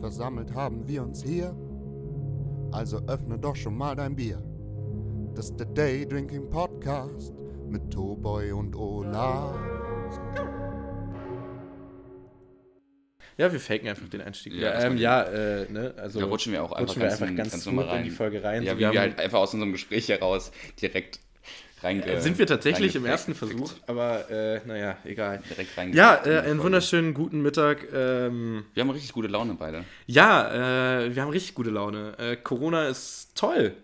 versammelt haben wir uns hier. Also öffne doch schon mal dein Bier. Das ist der Day Drinking Podcast mit Toboy und Olaf. Ja, wir faken einfach den Einstieg. Ja, ähm, ja äh, ne, also Da rutschen wir auch einfach rutschen wir ganz, einfach ganz, ganz normal in die rein. Folge rein. Ja, So, wie wir wir, haben- halt einfach aus unserem Gespräch heraus direkt reinge äh, sind wir tatsächlich im ersten. Versuch, aber äh, naja, egal. Direkt Ja, äh, einen wunderschönen guten Mittag. Ähm, Wir haben richtig gute Laune beide. ja, äh, wir haben richtig gute Laune. Äh, Corona ist toll.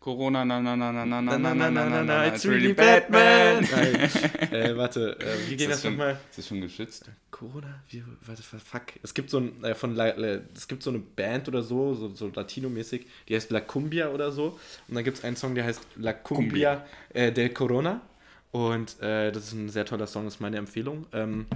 Corona, na na na na na na Na, na na, na, na, na, it's really Batman. Nein. äh, warte, äh, wie geht das schon- nochmal? Ist das schon geschützt? Corona? Wie, warte, fuck. Es gibt so ein, äh, von La, äh, es gibt so eine Band oder so, so, so Latino-mäßig, die heißt La Cumbia oder so. Und dann gibt es einen Song, der heißt La Cumbia äh, del Corona. Und äh, das ist ein sehr toller Song, das ist meine Empfehlung ähm,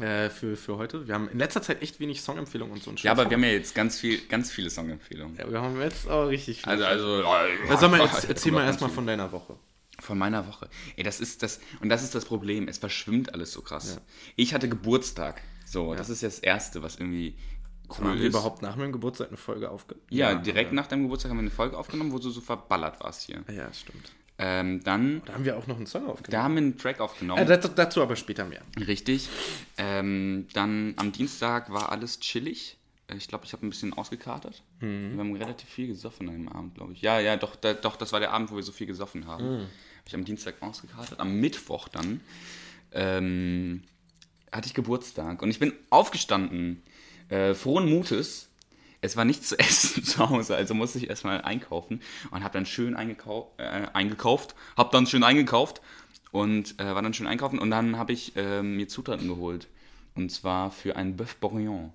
äh, für, für heute. Wir haben in letzter Zeit echt wenig Songempfehlungen und so ein Ja, aber wir haben ja jetzt ganz viel, ganz viele Songempfehlungen. ja, wir haben jetzt auch richtig viel. Also, also. Ja, sag mal, jetzt, erzähl mal erstmal von deiner Woche. Von meiner Woche. Ey, das ist das, und das ist das Problem. Es verschwimmt alles so krass. Ich hatte Geburtstag. So, das ist ja das Erste, was irgendwie cool Haben wir ist. überhaupt nach meinem Geburtstag eine Folge aufgenommen? ja, direkt nach deinem Geburtstag haben wir eine Folge aufgenommen, wo du so verballert warst hier. Ja, stimmt. Ähm, dann, Da haben wir auch noch einen Song da aufgenommen. haben wir einen Track aufgenommen. Äh, dazu, aber später mehr. Richtig. Ähm, dann am Dienstag war alles chillig. Äh, Ich glaube, ich habe ein bisschen ausgekatert. Mhm. Wir haben relativ viel gesoffen an dem Abend, glaube ich. Ja, ja, doch, da, doch, das war der Abend, wo wir so viel gesoffen haben. Mhm. Habe ich am Dienstag ausgekatert. Am Mittwoch dann ähm, hatte ich Geburtstag und ich bin aufgestanden, äh, frohen Mutes. Es war nichts zu essen zu Hause, also musste ich erstmal einkaufen und habe dann schön eingekau äh, eingekauft, habe dann schön eingekauft und äh, war dann schön einkaufen und dann habe ich ähm, mir Zutaten geholt und zwar für ein Bœuf Bourguignon.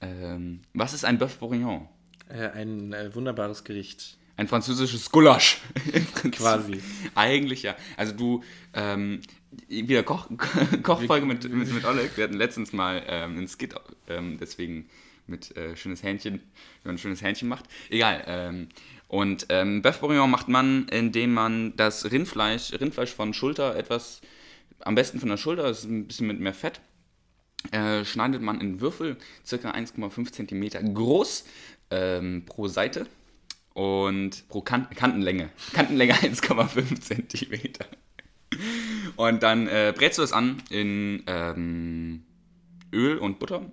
Ähm, was ist ein Bœuf Bourguignon? Äh, ein äh, wunderbares Gericht. Ein französisches Gulasch. Quasi. Eigentlich ja. Also du, ähm, wieder Koch, Kochfolge mit, mit, mit Oleg. Wir hatten letztens mal ähm, einen Skit, ähm, deswegen mit äh, schönes Hähnchen, wenn man ein schönes Hähnchen macht. Egal. Ähm, und ähm, Bœuf Bourguignon macht man, indem man das Rindfleisch, Rindfleisch von Schulter etwas, am besten von der Schulter, das ist ein bisschen mit mehr Fett, äh, schneidet man in Würfel, circa 1,5 cm groß ähm, pro Seite und pro kan Kantenlänge. Kantenlänge 1,5 cm. Und dann äh, brätst du das an in ähm, Öl und Butter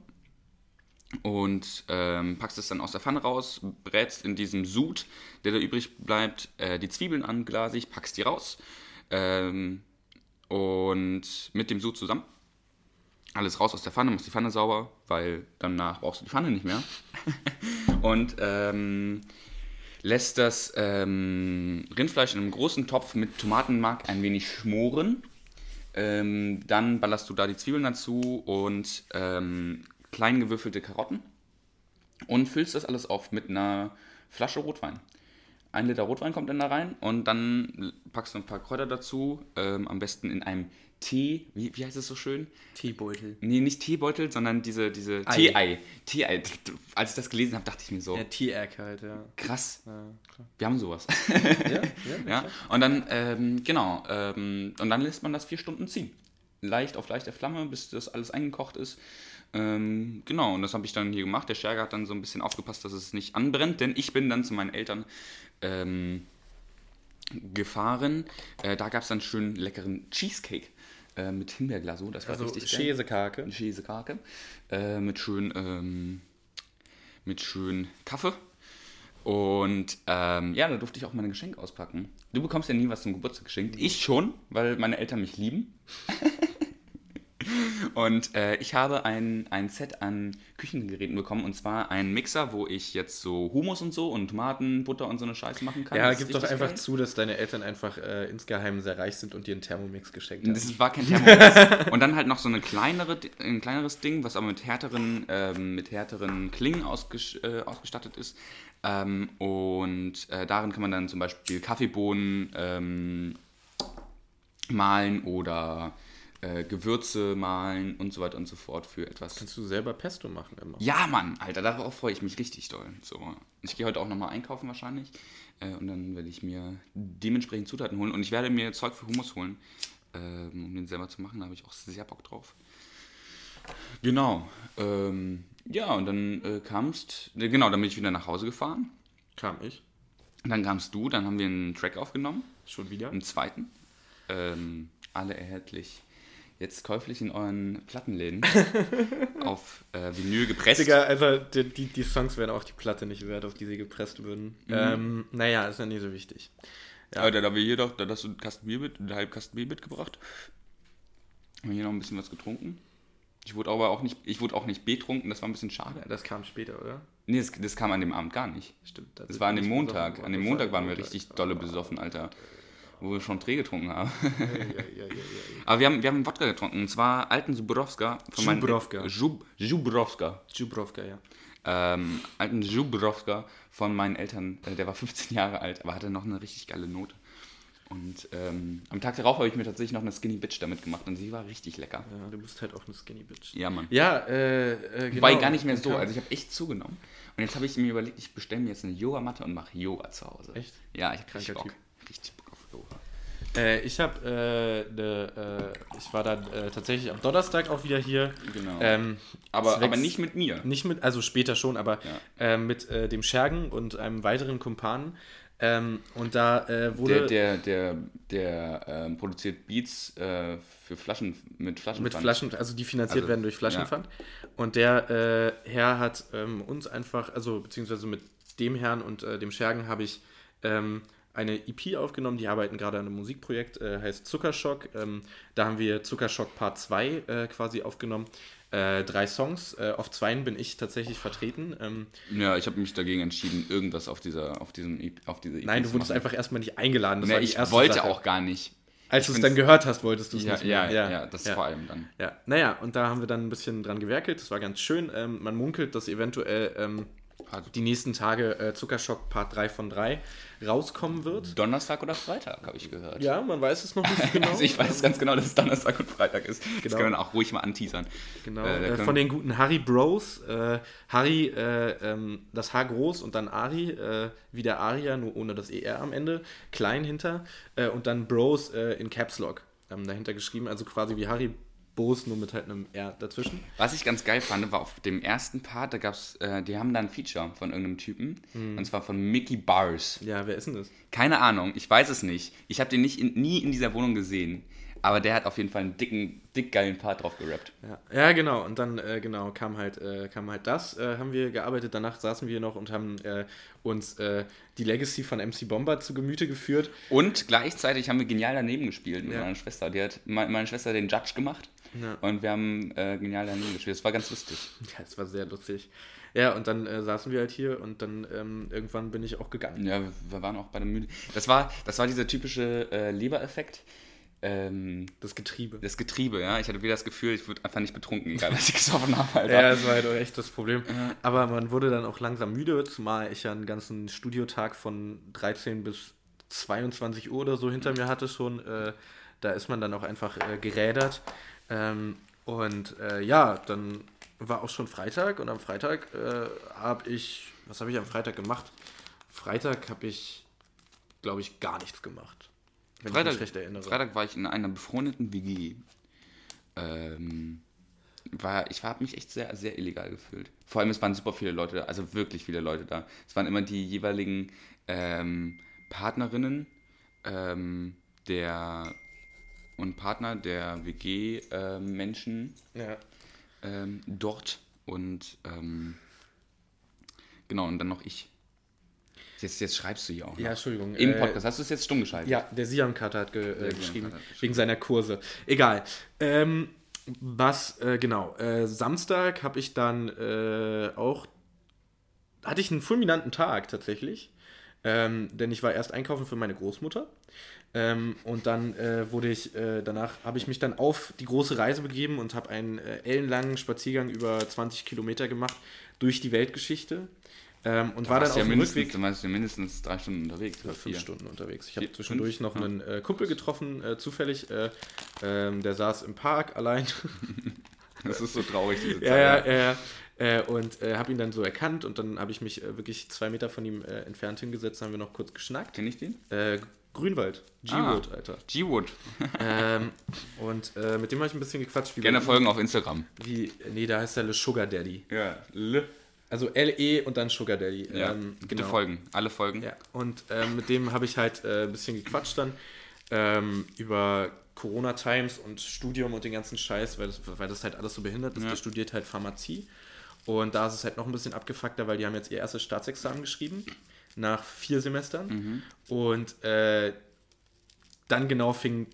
und ähm, packst es dann aus der Pfanne raus, brätst in diesem Sud, der da übrig bleibt, äh, die Zwiebeln an, glasig, packst die raus ähm, und mit dem Sud zusammen. Alles raus aus der Pfanne, machst die Pfanne sauber, weil danach brauchst du die Pfanne nicht mehr. und ähm, lässt das ähm, Rindfleisch in einem großen Topf mit Tomatenmark ein wenig schmoren. Ähm, dann ballerst du da die Zwiebeln dazu und ähm, klein gewürfelte Karotten und füllst das alles auf mit einer Flasche Rotwein. Ein Liter Rotwein kommt dann da rein und dann packst du ein paar Kräuter dazu, ähm, am besten in einem Tee, wie, wie heißt es so schön? Teebeutel. Nee, nicht Teebeutel, sondern diese, diese Ei. Tee-Ei. Tee-Ei. Als ich das gelesen habe, dachte ich mir so, Ja, Tee-Egg halt, ja. krass, ja wir haben sowas. Ja, ja, ja? Und dann, ähm, genau, ähm, und dann lässt man das vier Stunden ziehen. Leicht auf leichter Flamme, bis das alles eingekocht ist. Ähm, genau, und das habe ich dann hier gemacht. Der Scherger hat dann so ein bisschen aufgepasst, dass es nicht anbrennt, denn ich bin dann zu meinen Eltern ähm, gefahren. Äh, da gab es dann schön leckeren Cheesecake äh, mit Himbeerglasur. Das war Also richtig geil. Käsekake. Käsekake äh, mit schön ähm, mit schön Kaffee. Und ähm, ja, da durfte ich auch meine Geschenke auspacken. Du bekommst ja nie was zum Geburtstag geschenkt. Ich schon, weil meine Eltern mich lieben. Und äh, ich habe ein, ein Set an Küchengeräten bekommen und zwar einen Mixer, wo ich jetzt so Hummus und so und Tomaten, Butter und so eine Scheiße machen kann. Ja, gib doch einfach geil. zu, dass deine Eltern einfach äh, insgeheim sehr reich sind und dir einen Thermomix geschenkt haben. Das war kein Thermomix. und dann halt noch so eine kleinere, ein kleineres Ding, was aber mit härteren, ähm, mit härteren Klingen ausges äh, ausgestattet ist. Ähm, und äh, darin kann man dann zum Beispiel Kaffeebohnen ähm, mahlen oder äh, Gewürze mahlen und so weiter und so fort für etwas. Kannst du selber Pesto machen immer? Ja, Mann, Alter, darauf freue ich mich richtig doll. So, ich gehe heute auch nochmal einkaufen wahrscheinlich. Äh, und dann werde ich mir dementsprechend Zutaten holen. Und ich werde mir Zeug für Hummus holen, ähm, um den selber zu machen. Da habe ich auch sehr Bock drauf. Genau. Ähm, Ja, und dann äh, kamst, äh, genau, dann bin ich wieder nach Hause gefahren. Kam ich. Und dann kamst du, dann haben wir einen Track aufgenommen, Schon wieder? einen zweiten. Ähm, alle erhältlich. Jetzt käuflich in euren Plattenläden auf äh, Vinyl gepresst. Digga, also die, die, die Songs wären auch die Platte nicht wert, auf die sie gepresst würden. Mhm. Ähm, naja, ist ja nicht so wichtig. Ja, da haben wir hier doch, da hast du einen Kasten Bier mit, einen halben Kasten Bier mitgebracht. Haben wir hier noch ein bisschen was getrunken. Ich wurde aber auch nicht, ich wurde auch nicht betrunken, das war ein bisschen schade. Das kam später, oder? Nee, das, das kam an dem Abend gar nicht. Stimmt. Das war an dem Montag. An dem Montag waren wir richtig dolle besoffen, Alter. Wo wir schon Dreh getrunken haben. Ja, ja, ja. Aber wir haben, wir haben Wodka getrunken. Und zwar alten Zubrowska. von meinen- Zubrowka. Zub, Zubrowska. Dubrovka, ja. Ähm, alten Zubrowska von meinen Eltern. Äh, der war 15 Jahre alt, aber hatte noch eine richtig geile Note. Und ähm, am Tag darauf habe ich mir tatsächlich noch eine Skinny Bitch damit gemacht und sie war richtig lecker. Ja, du bist halt auch eine Skinny Bitch. Ja, Mann. Ja, äh, äh genau. Wobei gar nicht mehr so. Ja. Also ich habe echt zugenommen. Und jetzt habe ich mir überlegt, ich bestelle mir jetzt eine Yogamatte und mache Yoga zu Hause. Echt? Ja, ich habe richtig Bock. Richtig Bock. Äh, ich habe, äh, ne, äh, ich war dann äh, tatsächlich am Donnerstag auch wieder hier. Genau. Ähm, aber, aber nicht mit mir. Nicht mit, also später schon, aber Ja. äh, mit äh, dem Schergen und einem weiteren Kumpanen. Ähm, und da wurde Der, der, der, der ähm, produziert Beats für Flaschen mit Flaschen. mit Flaschen, also die finanziert Also, werden durch Flaschenpfand. Und der Herr hat ähm, uns einfach, also beziehungsweise mit dem Herrn und dem Schergen habe ich ähm, eine EP aufgenommen. Die arbeiten gerade an einem Musikprojekt, äh, heißt Zuckerschock. Ähm, da haben wir Zuckerschock Part 2 äh, quasi aufgenommen. Äh, drei Songs. Äh, auf zweien bin ich tatsächlich vertreten. Ähm, Ja, ich habe mich dagegen entschieden, irgendwas auf dieser, auf diesem, EP auf diese EP nein, du wurdest einfach erstmal nicht eingeladen. Das Nee, ich wollte Sache. auch gar nicht. Als du es dann gehört hast, wolltest du es Ja, nicht ja, mehr. ja, das Ja. vor allem dann. Ja, naja, und da haben wir dann ein bisschen dran gewerkelt. Das war ganz schön. Ähm, man munkelt, dass eventuell Also die nächsten Tage äh, Zuckerschock Part 3 von 3 rauskommen wird. Donnerstag oder Freitag, habe ich gehört. Ja, man weiß es noch nicht genau. Also ich weiß ganz genau, dass es Donnerstag und Freitag ist. Das Genau. kann man auch ruhig mal anteasern. Genau, Äh, äh, können- von den guten Harry Bros. Äh, Harry, äh, ähm, das H groß und dann Ari, äh, wie der Aria, nur ohne das ER am Ende, klein hinter. Und dann Bros in Caps Lock dahinter geschrieben, also quasi wie Harry Bros, nur mit halt einem R dazwischen. Was ich ganz geil fand, war auf dem ersten Part, da gab's, äh, die haben da ein Feature von irgendeinem Typen. Hm. Und zwar von Mickey Bars. Ja, wer ist denn das? Keine Ahnung, ich weiß es nicht. Ich habe den nicht in, nie in dieser Wohnung gesehen. Aber der hat auf jeden Fall einen dicken, dick geilen Part drauf gerappt. Ja, ja genau. Und dann äh, genau kam halt, äh, kam halt das. Äh, haben wir gearbeitet. Danach saßen wir noch und haben äh, uns äh, die Legacy von MC Bomber zu Gemüte geführt. Und gleichzeitig haben wir genial daneben gespielt mit Ja. meiner Schwester. Die hat me- meine Schwester den Judge gemacht. Ja. Und wir haben äh, genial daneben gespielt. Das war ganz lustig. Ja, es war sehr lustig. Ja, und dann äh, saßen wir halt hier und dann ähm, irgendwann bin ich auch gegangen. Ja, wir- waren auch bei der Müde. Das war, das war dieser typische äh, Lebereffekt. Ähm, Das Getriebe. das Getriebe, ja. Ich hatte wieder das Gefühl, ich wurde einfach nicht betrunken, egal was ich gesoffen habe, Alter. Ja, das war halt auch echt das Problem. Aber man wurde dann auch langsam müde, zumal ich ja einen ganzen Studiotag von 13 bis 22 Uhr oder so hinter mir hatte schon. Äh, da ist man dann auch einfach äh, gerädert. Ähm, und äh, ja, dann war auch schon Freitag und am Freitag äh, habe ich, was habe ich am Freitag gemacht? Freitag habe ich, glaube ich, gar nichts gemacht. Wenn ich Freitag, mich recht erinnere. Freitag war ich in einer befreundeten WG. Ähm, war, ich habe mich echt sehr, sehr illegal gefühlt. Vor allem, es waren super viele Leute da, also wirklich viele Leute da. Es waren immer die jeweiligen ähm, Partnerinnen ähm, der und Partner der WG-Menschen Ja. ähm, dort und ähm, genau, und dann noch ich. Jetzt, jetzt schreibst du hier auch. Ja, noch. Entschuldigung. Im äh, Podcast. Hast du es jetzt stumm geschaltet? Ja, der Siam-Kater hat ge äh, geschrieben, hat geschrieben. wegen seiner Kurse. Egal. Ähm, was, äh, genau, äh, Samstag habe ich dann äh, auch, hatte ich einen fulminanten Tag tatsächlich, ähm, denn ich war erst einkaufen für meine Großmutter ähm, und dann äh, wurde ich, äh, danach habe ich mich dann auf die große Reise begeben und habe einen äh, ellenlangen Spaziergang über 20 Kilometer gemacht durch die Weltgeschichte ähm, und war dann auf ja dem mindestens, Rückweg du warst ja mindestens drei Stunden unterwegs. Oder fünf vier. Stunden unterwegs. Ich habe zwischendurch fünf? noch einen äh, Kumpel getroffen, äh, zufällig. Äh, ähm, der saß im Park allein. Das ist so traurig, diese Zeit. ja, ja, ja. ja. Äh, und äh, habe ihn dann so erkannt und dann habe ich mich äh, wirklich zwei Meter von ihm entfernt hingesetzt, haben wir noch kurz geschnackt. Kenn ich den? Grünwald. Ah. G-Wood, Alter. G-Wood. ähm, und äh, mit dem habe ich ein bisschen gequatscht. Wie Gerne bei- folgen auf Instagram. Wie, nee, da heißt er Le Sugar Daddy. Ja, Le. Also L-E und dann Sugar Daddy. Ja, ähm, bitte folgen. Alle folgen. Ja, und ähm, mit dem habe ich halt äh, ein bisschen gequatscht dann ähm, über Corona Times und Studium und den ganzen Scheiß, weil das, weil das halt alles so behindert ist. Ja. Der studiert halt Pharmazie. Und da ist es halt noch ein bisschen abgefuckter, weil die haben jetzt ihr erstes Staatsexamen geschrieben, nach vier Semestern. Und äh, dann genau fing,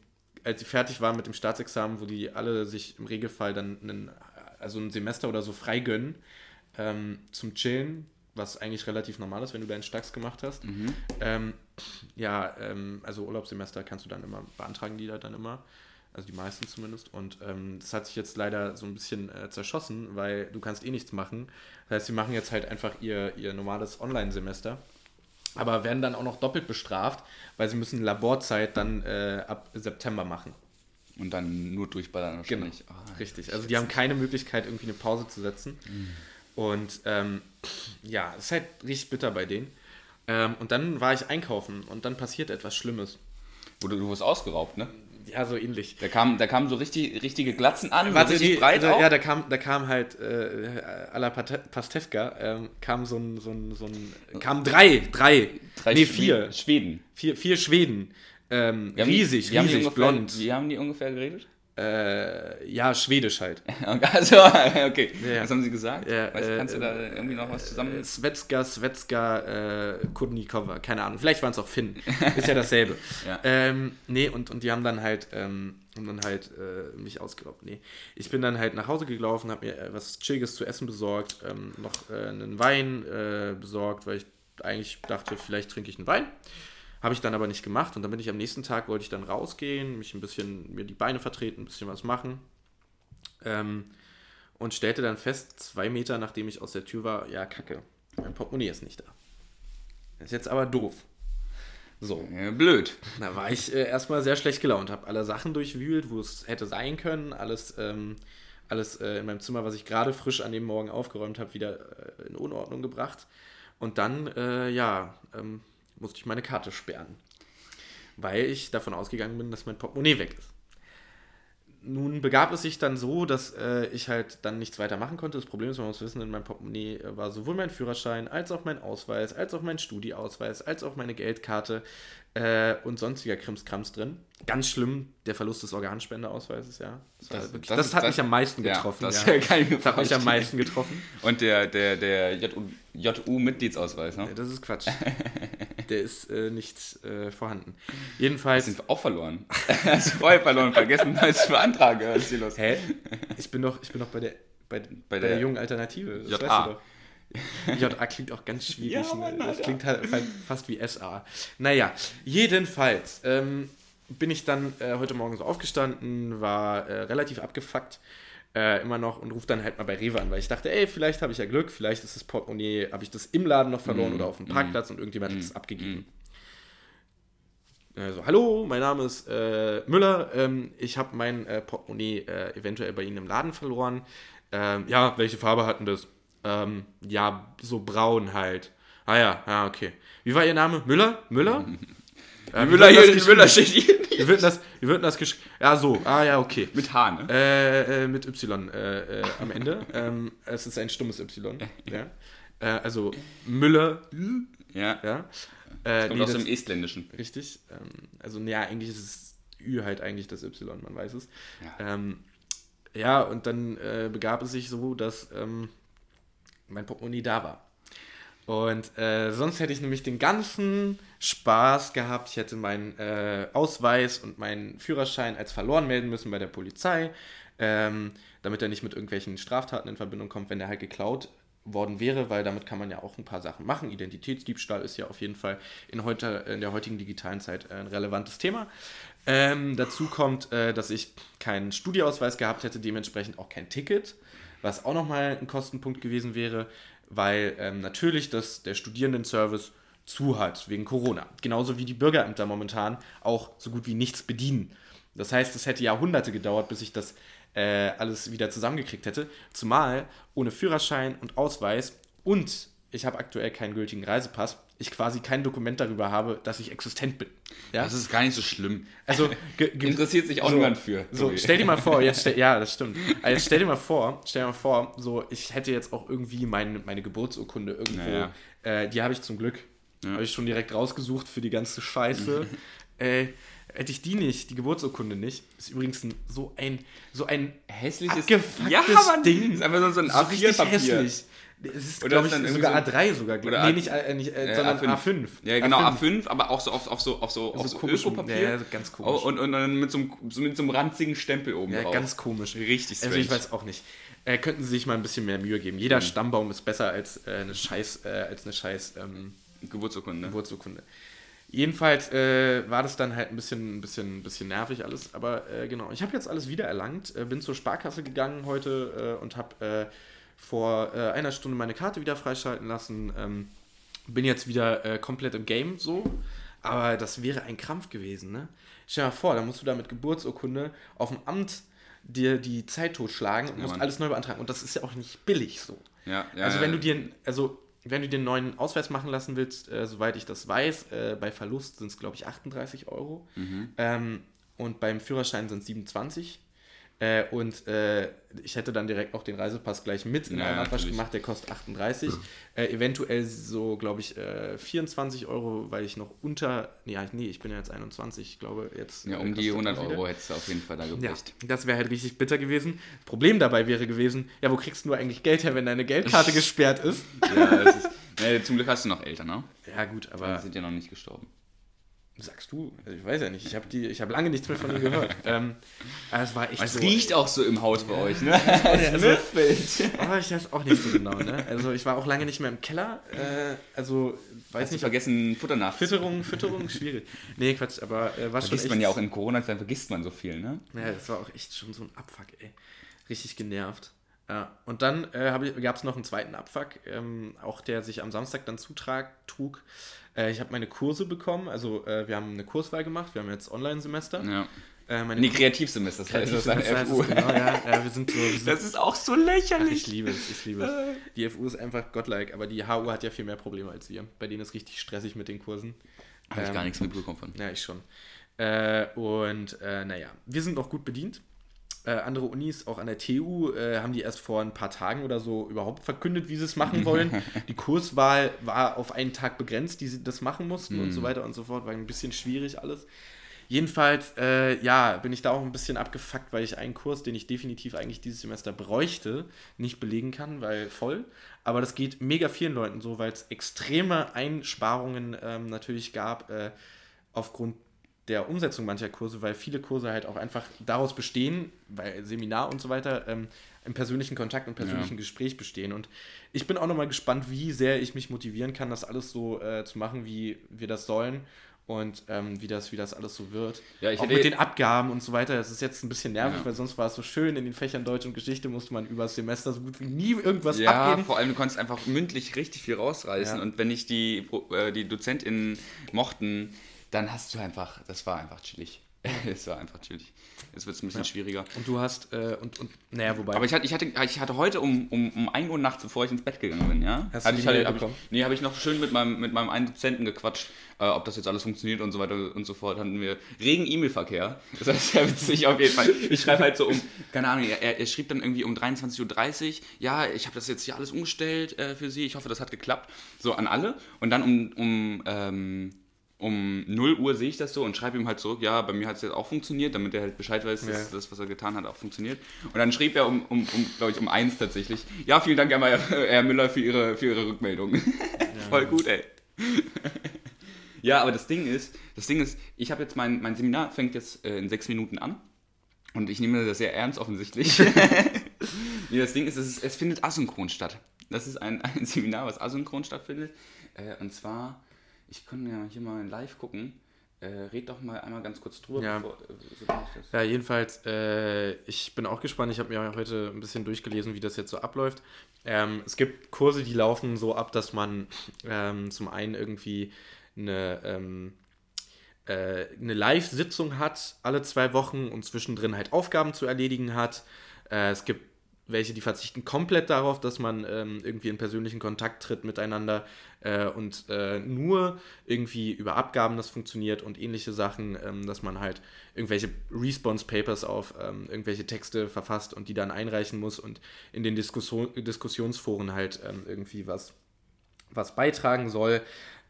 als sie fertig waren mit dem Staatsexamen, wo die alle sich im Regelfall dann einen, also ein Semester oder so frei gönnen ähm, zum Chillen, was eigentlich relativ normal ist, wenn du deinen Stacks gemacht hast. Ähm, ja, ähm, also Urlaubssemester kannst du dann immer beantragen, die da dann immer. Also die meisten zumindest. Und ähm, das hat sich jetzt leider so ein bisschen äh, zerschossen, weil du kannst eh nichts machen. Das heißt, sie machen jetzt halt einfach ihr, ihr normales Online-Semester. Aber werden dann auch noch doppelt bestraft, weil sie müssen Laborzeit dann äh, ab September machen. Und dann nur durchballern wahrscheinlich. Ah, Richtig. Also die haben keine Möglichkeit, irgendwie eine Pause zu setzen. Und ähm, ja, es ist halt richtig bitter bei denen. Ähm, und dann war ich einkaufen und dann passiert etwas Schlimmes. Du, du wurdest ausgeraubt, ne? Ja, so ähnlich. Da kamen da kamen so richtig, richtige Glatzen an, so Warte, richtig nee, breit also, ja, da kam, da kam halt äh, à la Pastewka, ähm, kam so ein, so ein, so ein, kamen drei, drei, Drei nee, vier, Schweden. vier, vier Schweden, ähm, riesig, die riesig, ungefähr, blond, Wie haben die ungefähr geredet? Äh, ja, schwedisch halt. Also, okay. Ja. Was haben sie gesagt? Ja, weißt, äh, kannst du da irgendwie noch was zusammen... Svetska, Svetska, äh, Kurnikova, keine Ahnung. Vielleicht waren es auch Finnen. Ist ja dasselbe. Ja. Ähm, nee, und, und die haben dann halt, ähm, haben dann halt äh, mich ausgeraubt. Nee. Ich bin dann halt nach Hause gelaufen, habe mir äh, was Chilliges zu essen besorgt, ähm, noch äh, einen Wein äh, besorgt, weil ich eigentlich dachte, vielleicht trinke ich einen Wein. Habe ich dann aber nicht gemacht und dann bin ich am nächsten Tag, wollte ich dann rausgehen, mich ein bisschen, mir die Beine vertreten, ein bisschen was machen. Ähm, und stellte dann fest, zwei Meter nachdem ich aus der Tür war, ja, kacke, mein Portemonnaie ist nicht da. Das ist jetzt aber doof. So, Ja, blöd. da war ich äh, erstmal sehr schlecht gelaunt, habe alle Sachen durchwühlt, wo es hätte sein können, alles, ähm, alles äh, in meinem Zimmer, was ich gerade frisch an dem Morgen aufgeräumt habe, wieder äh, in Unordnung gebracht. Und dann, äh, ja, ähm, musste ich meine Karte sperren, weil ich davon ausgegangen bin, dass mein Portemonnaie weg ist. Nun begab es sich dann so, dass äh, ich halt dann nichts weiter machen konnte. Das Problem ist, man muss wissen, in meinem Portemonnaie äh, war sowohl mein Führerschein, als auch mein Ausweis, als auch mein Studieausweis, als auch meine Geldkarte äh, und sonstiger Krimskrams drin. Ganz schlimm, der Verlust des Organspendeausweises, ja. Das, Das- wirklich, das das, hat das- mich am meisten ja, getroffen. das ja. ich mir das hat mich am meisten getroffen. Und der, der, der JU JU-Mitgliedsausweis, ne? Ja, das ist Quatsch. der ist äh, nicht äh, vorhanden. Jedenfalls. Sind wir auch verloren. Du vorher verloren, vergessen, als ich beantrage. Was ist hier los? Hä? Ich bin doch, ich bin doch bei der, bei, bei der, der jungen Alternative. Das JA. weißt du doch. JA klingt auch ganz schwierig. Ja, ne? Das klingt halt fa- fast wie SA. Naja, jedenfalls ähm, bin ich dann äh, heute Morgen so aufgestanden, war äh, relativ abgefuckt. Äh, immer noch und rufe dann halt mal bei Rewe an, weil ich dachte, ey, vielleicht habe ich ja Glück, vielleicht ist das Portemonnaie, habe ich das im Laden noch verloren Mm, oder auf dem mm, Parkplatz und irgendjemand hat es mm, abgegeben. Also, hallo, mein Name ist äh, Müller. Ähm, ich habe mein äh, Portemonnaie äh, eventuell bei Ihnen im Laden verloren. Ähm, ja, welche Farbe hatten das? Ähm, ja, so braun halt. Ah ja, ja, okay. Wie war Ihr Name? Müller? Müller? Äh, wie Müller, das hier? Müller steht hier nicht. Wie wird das, wie wird das geschrieben? Ja, so. Ah ja, okay. Mit H, ne? Äh, äh, mit Y äh, äh, am Ende. ähm, es ist ein stummes Y. Ja. Äh, also Müller. Ja. Ja. Äh, Kommt nee, aus das- dem Estländischen. Richtig. Ähm, also, ja, eigentlich ist es Ü halt eigentlich das Y, man weiß es. Ja. Ähm, ja, und dann äh, begab es sich so, dass ähm, mein Portemonnaie da war. Und äh, sonst hätte ich nämlich den ganzen Spaß gehabt. Ich hätte meinen äh, Ausweis und meinen Führerschein als verloren melden müssen bei der Polizei, ähm, damit er nicht mit irgendwelchen Straftaten in Verbindung kommt, wenn der halt geklaut worden wäre, weil damit kann man ja auch ein paar Sachen machen. Identitätsdiebstahl ist ja auf jeden Fall in, heute, in der heutigen digitalen Zeit ein relevantes Thema. Ähm, dazu kommt, äh, dass ich keinen Studieausweis gehabt hätte, dementsprechend auch kein Ticket, was auch nochmal ein Kostenpunkt gewesen wäre, weil ähm, natürlich das, der Studierendenservice zu hat wegen Corona. Genauso wie die Bürgerämter momentan auch so gut wie nichts bedienen. Das heißt, es hätte Jahrhunderte gedauert, bis ich das äh, alles wieder zusammengekriegt hätte. Zumal ohne Führerschein und Ausweis und ich habe aktuell keinen gültigen Reisepass, ich quasi kein Dokument darüber habe, dass ich existent bin. Ja? Das ist gar nicht so schlimm. Also Interessiert sich auch so, niemand für. So, stell dir mal vor, jetzt stell, ja, das stimmt. Also jetzt stell dir mal vor, stell dir mal vor, so ich hätte jetzt auch irgendwie meine, meine Geburtsurkunde irgendwo, Naja. äh, die habe ich zum Glück, habe ich schon direkt rausgesucht für die ganze Scheiße. äh, hätte ich die nicht, die Geburtsurkunde nicht, ist übrigens ein, so ein so ein hässliches ja, Mann, Ding. Ist einfach so, ein so richtig A4-Papier. hässlich. Es ist, glaube ich, sogar so- A3 sogar. oder nee, nicht, äh, nicht äh, sondern A5. Ja, genau, A5, aber auch so auf, auf so, auf so, auf So so, Ökopapier. ja, ganz komisch. Und, und dann mit so, einem, mit so einem ranzigen Stempel oben Ja, drauf. ganz komisch. Richtig Also ich strange. weiß auch nicht. Äh, könnten sie sich mal ein bisschen mehr Mühe geben. Mhm. Jeder Stammbaum ist besser als äh, eine scheiß, äh, als eine scheiß ähm, Geburtsurkunde. ne? Geburtsurkunde. Jedenfalls äh, war das dann halt ein bisschen, ein bisschen, ein bisschen nervig alles, aber äh, genau. Ich habe jetzt alles wieder erlangt, äh, bin zur Sparkasse gegangen heute äh, und habe vor äh, einer Stunde meine Karte wieder freischalten lassen. Ähm, bin jetzt wieder äh, komplett im Game so, aber das wäre ein Krampf gewesen, ne? Stell dir mal vor, da musst du da mit Geburtsurkunde auf dem Amt dir die Zeit totschlagen und Ja, musst Mann. alles neu beantragen. Und das ist ja auch nicht billig so. Ja, ja, Also wenn du dir, also wenn du dir einen neuen Ausweis machen lassen willst, äh, soweit ich das weiß, äh, bei Verlust sind es glaube ich 38 Euro Mhm. ähm, und beim Führerschein sind es 27. Äh, und äh, ich hätte dann direkt noch den Reisepass gleich mit in Ja, einem Abwasch gemacht, der kostet 38. Äh, eventuell so, glaube ich, äh, 24 Euro, weil ich noch unter, nee, ja, nee, ich bin ja jetzt 21, ich glaube jetzt. ja, äh, um die kostet 100 das wieder. Euro hättest du auf jeden Fall da Ja, gekriegt. das wäre halt richtig bitter gewesen. Problem dabei wäre gewesen, ja, wo kriegst du eigentlich Geld her, wenn deine Geldkarte gesperrt ist? Ja, das ist, nee, zum Glück hast du noch Eltern, ne? Ja, gut, Aber aber sind ja noch nicht gestorben. Sagst du, also ich weiß ja nicht, ich habe habe lange nichts mehr von ihnen gehört. ähm, es war echt Es so, riecht auch so im Haus bei euch, ne? also, Schnüffelt. aber ich weiß auch nicht so genau, ne? Also ich war auch lange nicht mehr im Keller, äh, also weiß Hast nicht, vergessen, Futter nach. Fütterung, Fütterung, schwierig. Nee, Quatsch, aber äh, war schon Vergisst man ja auch in Corona-Zeit, vergisst man so viel, ne? Ja, das war auch echt schon so ein Abfuck, ey. Richtig genervt. Ja. Und dann äh, gab es noch einen zweiten Abfuck, ähm, auch der sich am Samstag dann zutrag, trug. Äh, ich habe meine Kurse bekommen, also äh, wir haben eine Kurswahl gemagemacht, wir haben jetzt Online-Semester. Ja. Äh, meine Nee, Kreativsemester, das heißt, das ist FU. Genau, ja, ja, wir sind so. Wir sind, Das ist auch so ach, lächerlich. ich liebe es, ich liebe es. Die FU ist einfach godlike, aber die HU hat ja viel mehr Probleme als wir. Bei denen ist richtig stressig mit den Kursen. Habe ich Ähm, gar nichts mitbekommen von. Ja, ich schon. Äh, und äh, naja, wir sind noch gut bedient. Äh, andere Unis, auch an der TU, äh, haben die erst vor ein paar Tagen oder so überhaupt verkündet, wie sie es machen wollen. die Kurswahl war auf einen Tag begrenzt, die sie das machen mussten und so weiter und so fort. War ein bisschen schwierig alles. Jedenfalls, äh, ja, bin ich da auch ein bisschen abgefuckt, weil ich einen Kurs, den ich definitiv eigentlich dieses Semester bräuchte, nicht belegen kann, weil voll. Aber das geht mega vielen Leuten so, weil es extreme Einsparungen ähm, natürlich gab äh, aufgrund der Umsetzung mancher Kurse, weil viele Kurse halt auch einfach daraus bestehen, weil Seminar und so weiter ähm, im persönlichen Kontakt und persönlichen Gespräch bestehen. Und ich bin auch nochmal gespannt, wie sehr ich mich motivieren kann, das alles so äh, zu machen, wie wir das sollen und ähm, wie, das, wie das alles so wird. Ja, ich auch mit den Abgaben und so weiter. Das ist jetzt ein bisschen nervig, Ja. weil sonst war es so schön. In den Fächern Deutsch und Geschichte musste man über das Semester so gut wie nie irgendwas Ja, abgeben. vor allem du konntest einfach mündlich richtig viel rausreißen Ja. und wenn nicht die, äh, die DozentInnen mochten, dann hast du einfach, das war einfach chillig. es war einfach chillig. Jetzt wird es ein bisschen schwieriger. Und du hast, äh, und, und, naja, wobei. Aber ich hatte, ich hatte, ich hatte heute um, um, um 1 Uhr nachts, bevor ich ins Bett gegangen bin, ja? Hast hatte du ich, hatte, hab ich, bekommen? nee, habe ich noch schön mit meinem, mit meinem einen Dozenten gequatscht, äh, ob das jetzt alles funktioniert und so weiter und so fort. Hatten wir regen E-Mail-Verkehr. Das heißt, sehr witzig auf jeden Fall. Ich schreibe halt so um, keine Ahnung, er, er schrieb dann irgendwie um 23.30 Uhr, ja, ich habe das jetzt hier alles umgestellt äh, für Sie, ich hoffe, das hat geklappt. So an alle. Und dann um, um ähm, um 0 Uhr sehe ich das so und schreibe ihm halt zurück, ja, bei mir hat es jetzt auch funktioniert, damit er halt Bescheid weiß, dass Ja. das, was er getan hat, auch funktioniert. Und dann schrieb er um, um, um glaube ich, um 1 tatsächlich, ja, vielen Dank, Herr, Herr Müller, für Ihre, für Ihre Rückmeldung. Voll gut, ey. ja, aber das Ding ist, das Ding ist, ich habe jetzt mein, mein Seminar fängt jetzt äh, in sechs Minuten an. Und ich nehme das sehr ernst offensichtlich. nee, das Ding ist es, ist, es findet asynchron statt. Das ist ein, ein Seminar, was asynchron stattfindet. Äh, und zwar, ich kann ja hier mal live gucken. Äh, red doch mal einmal ganz kurz drüber. Ja. Bevor, äh, so. Ja, jedenfalls, äh, ich bin auch gespannt. Ich habe mir heute ein bisschen durchgelesen, wie das jetzt so abläuft. Ähm, es gibt Kurse, die laufen so ab, dass man ähm, zum einen irgendwie eine, ähm, äh, eine Live-Sitzung hat, alle zwei Wochen und zwischendrin halt Aufgaben zu erledigen hat. Äh, es gibt welche, die verzichten komplett darauf, dass man ähm, irgendwie in persönlichen Kontakt tritt miteinander äh, und äh, nur irgendwie über Abgaben das funktioniert und ähnliche Sachen, ähm, dass man halt irgendwelche Response-Papers auf ähm, irgendwelche Texte verfasst und die dann einreichen muss und in den Diskussion Diskussionsforen halt ähm, irgendwie was, was beitragen soll.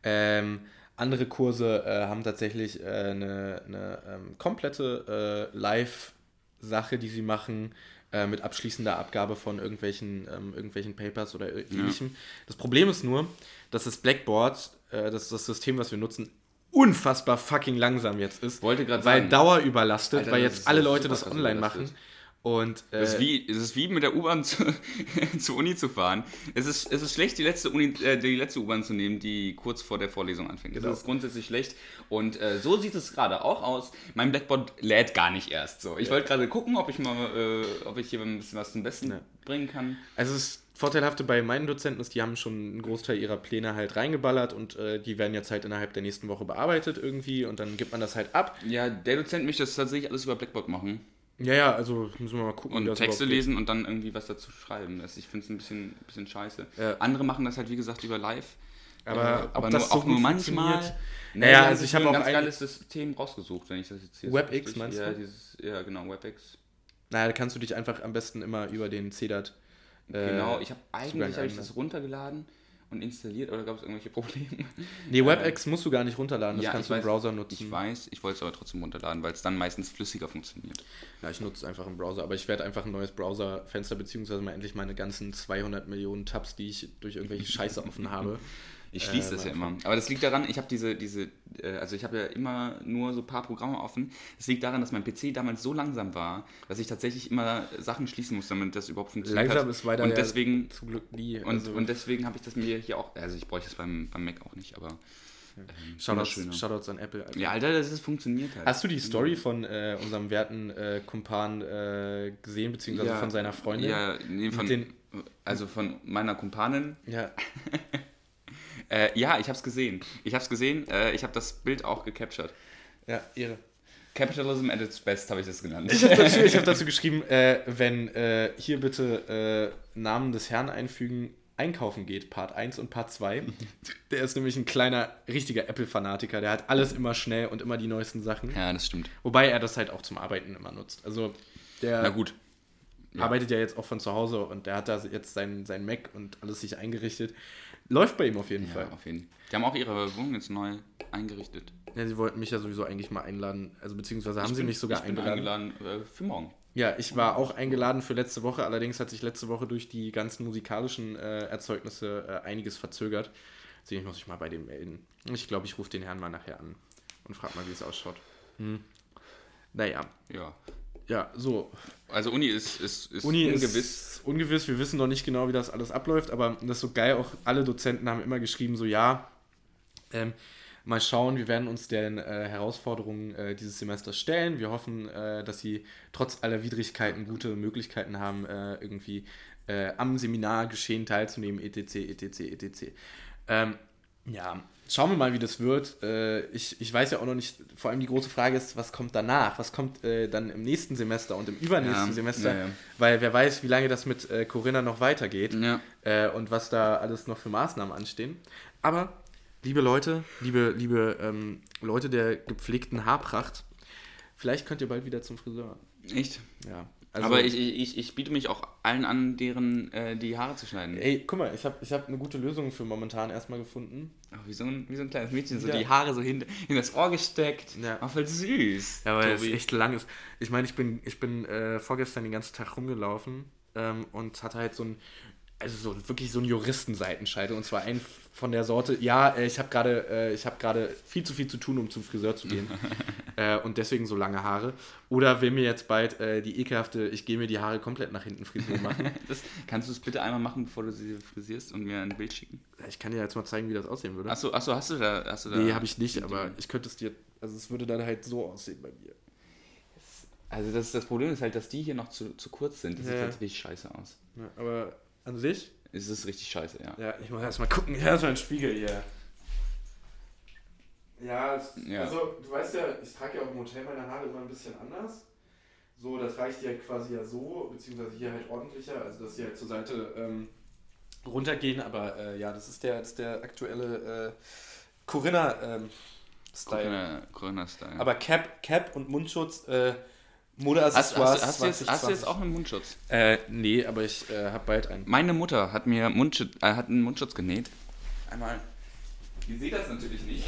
Ähm, andere Kurse äh, haben tatsächlich äh, eine, eine ähm, komplette äh, Live-Sache, die sie machen, äh, mit abschließender Abgabe von irgendwelchen, ähm, irgendwelchen Papers oder ähnlichem. Ja. Das Problem ist nur, dass das Blackboard, äh, das das System, was wir nutzen, unfassbar fucking langsam jetzt ist. Wollte gerade sagen. Weil dauerüberlastet, Alter, weil jetzt alle Leute das online machen. Und, äh, es, ist wie, es ist wie mit der U-Bahn zu, zur Uni zu fahren. Es ist, es ist schlecht, die letzte, Uni, äh, die letzte U-Bahn zu nehmen, die kurz vor der Vorlesung anfängt. Genau. Das ist grundsätzlich schlecht. Und äh, so sieht es gerade auch aus. Mein Blackboard lädt gar nicht erst so. Ich ja. wollte gerade gucken, ob ich mal, äh, ob ich hier ein bisschen was zum Besten ja. bringen kann. Also es Vorteilhafte bei meinen Dozenten ist, die haben schon einen Großteil ihrer Pläne halt reingeballert und äh, die werden jetzt halt innerhalb der nächsten Woche bearbeitet irgendwie und dann gibt man das halt ab. Ja, der Dozent möchte das tatsächlich alles über Blackboard machen. Ja, ja, also müssen wir mal gucken. Und Texte lesen und dann irgendwie was dazu schreiben. Das, ich finde es ein bisschen, bisschen scheiße. Ja. Andere machen das halt, wie gesagt, über Live. Aber, äh, aber nur, so auch nur manchmal. Naja, also ich habe auch ein ganz geiles System rausgesucht, wenn ich das jetzt hier WebX so meinst ja, du? Dieses, ja, genau, WebX. Naja, da kannst du dich einfach am besten immer über den CDAT. Äh, genau, ich habe eigentlich hab ich das runtergeladen und installiert oder gab es irgendwelche Probleme? Nee, WebEx musst du gar nicht runterladen, das ja, kannst du im Browser nutzen. Ich weiß, ich wollte es aber trotzdem runterladen, weil es dann meistens flüssiger funktioniert. Ja, ich nutze es einfach im Browser, aber ich werde einfach ein neues Browserfenster, beziehungsweise mal endlich meine ganzen 200 Millionen Tabs, die ich durch irgendwelche Scheiße offen habe, Ich schließe äh, das ja immer. Aber das liegt daran, ich habe diese, diese, äh, also ich habe ja immer nur so ein paar Programme offen. Das liegt daran, dass mein PC damals so langsam war, dass ich tatsächlich immer Sachen schließen musste, damit das überhaupt funktioniert. Langsam hat. ist weiter und deswegen, ja zum Glück nie. Also und, und deswegen habe ich das mir hier auch, also ich bräuchte es beim, beim Mac auch nicht, aber. Ähm, Shoutouts, Shoutouts an Apple. Alter. Ja, Alter, das ist, funktioniert halt. Hast du die Story von äh, unserem werten äh, Kumpan äh, gesehen, beziehungsweise ja, von seiner Freundin? Ja, nee, von, den, also von meiner Kumpanin. Ja. Äh, ja, ich habe es gesehen. Ich habe es gesehen. Äh, ich habe das Bild auch gecaptured. Ja, ihre. Capitalism at its best habe ich das genannt. Ich habe dazu, hab dazu geschrieben, äh, wenn äh, hier bitte äh, Namen des Herrn einfügen, einkaufen geht, Part 1 und Part 2. Der ist nämlich ein kleiner, richtiger Apple-Fanatiker. Der hat alles immer schnell und immer die neuesten Sachen. Ja, das stimmt. Wobei er das halt auch zum Arbeiten immer nutzt. Also der Na gut. Ja. arbeitet ja jetzt auch von zu Hause und der hat da jetzt sein, sein Mac und alles sich eingerichtet. Läuft bei ihm auf jeden ja, Fall. Auf jeden. Die haben auch ihre Wohnung jetzt neu eingerichtet. Ja, sie wollten mich ja sowieso eigentlich mal einladen. Also beziehungsweise haben ich sie mich sogar ich eingeladen. eingeladen äh, für morgen. Ja, ich war auch eingeladen für letzte Woche. Allerdings hat sich letzte Woche durch die ganzen musikalischen äh, Erzeugnisse äh, einiges verzögert. Deswegen muss ich mal bei dem melden. Ich glaube, ich rufe den Herrn mal nachher an und frage mal, wie es ausschaut. Hm. Naja. Ja. Ja, so. Also Uni ist, ist, ist Uni ungewiss. Ist ungewiss. Wir wissen noch nicht genau, wie das alles abläuft, aber das ist so geil. Auch alle Dozenten haben immer geschrieben, so ja, ähm, mal schauen, wir werden uns den äh, Herausforderungen äh, dieses Semesters stellen. Wir hoffen, äh, dass sie trotz aller Widrigkeiten gute Möglichkeiten haben, äh, irgendwie äh, am Seminargeschehen teilzunehmen, etc., etc., etc. Ähm, ja, schauen wir mal, wie das wird. Äh, ich, ich weiß ja auch noch nicht, vor allem die große Frage ist, was kommt danach? Was kommt äh, dann im nächsten Semester und im übernächsten ja, Semester? Ja, ja. Weil wer weiß, wie lange das mit äh, Corinna noch weitergeht und was da alles noch für Maßnahmen anstehen. Aber, liebe Leute, liebe, liebe ähm, Leute der gepflegten Haarpracht, vielleicht könnt ihr bald wieder zum Friseur. Echt? Ja. Also, aber ich, ich, ich biete mich auch allen an, deren äh, die Haare zu schneiden. Ey, guck mal, ich habe ich hab eine gute Lösung für momentan erstmal gefunden. Ach, wie, so ein, wie so ein kleines Mädchen, so ja. die Haare so hin, in das Ohr gesteckt. Ja. Ach, voll süß. Ja, weil es echt lang ist. Ich meine, ich bin, ich bin äh, vorgestern den ganzen Tag rumgelaufen ähm, und hatte halt so ein also so wirklich so ein Juristenseitenscheitel und zwar ein von der Sorte, ja, äh, ich habe gerade äh, ich habe gerade viel zu viel zu tun, um zum Friseur zu gehen äh, und deswegen so lange Haare oder will mir jetzt bald äh, die ekelhafte, ich gehe mir die Haare komplett nach hinten Frisur machen. das, kannst du es bitte einmal machen, bevor du sie frisierst und mir ein Bild schicken? Ich kann dir jetzt mal zeigen, wie das aussehen würde. Achso, achso hast du da hast du da Nee, habe ich nicht, aber ich könnte es dir also es würde dann halt so aussehen bei mir. Also das, das Problem ist halt, dass die hier noch zu, zu kurz sind. Das ja. sieht halt richtig scheiße aus. Ja, aber an sich? Ist es richtig scheiße, ja. Ja, ich muss erstmal gucken. Hier ist mein Spiegel hier. Ja, es, ja, also du weißt ja, ich trage ja auch im Hotel meine Haare immer ein bisschen anders. So, das reicht hier quasi ja so, beziehungsweise hier halt ordentlicher, also dass sie halt zur Seite ähm, runtergehen, aber äh, ja, das ist der, das ist der aktuelle äh, Corinna ähm, Style. Corona- Corona-Style. Aber Cap, Cap und Mundschutz, äh, Modeaccessoires hast, hast, du jetzt, hast du jetzt 2020. auch einen Mundschutz? Äh, nee, aber ich äh, habe bald einen. Meine Mutter hat mir Mundschutz, äh, hat einen Mundschutz genäht. Einmal. Ihr seht das natürlich nicht.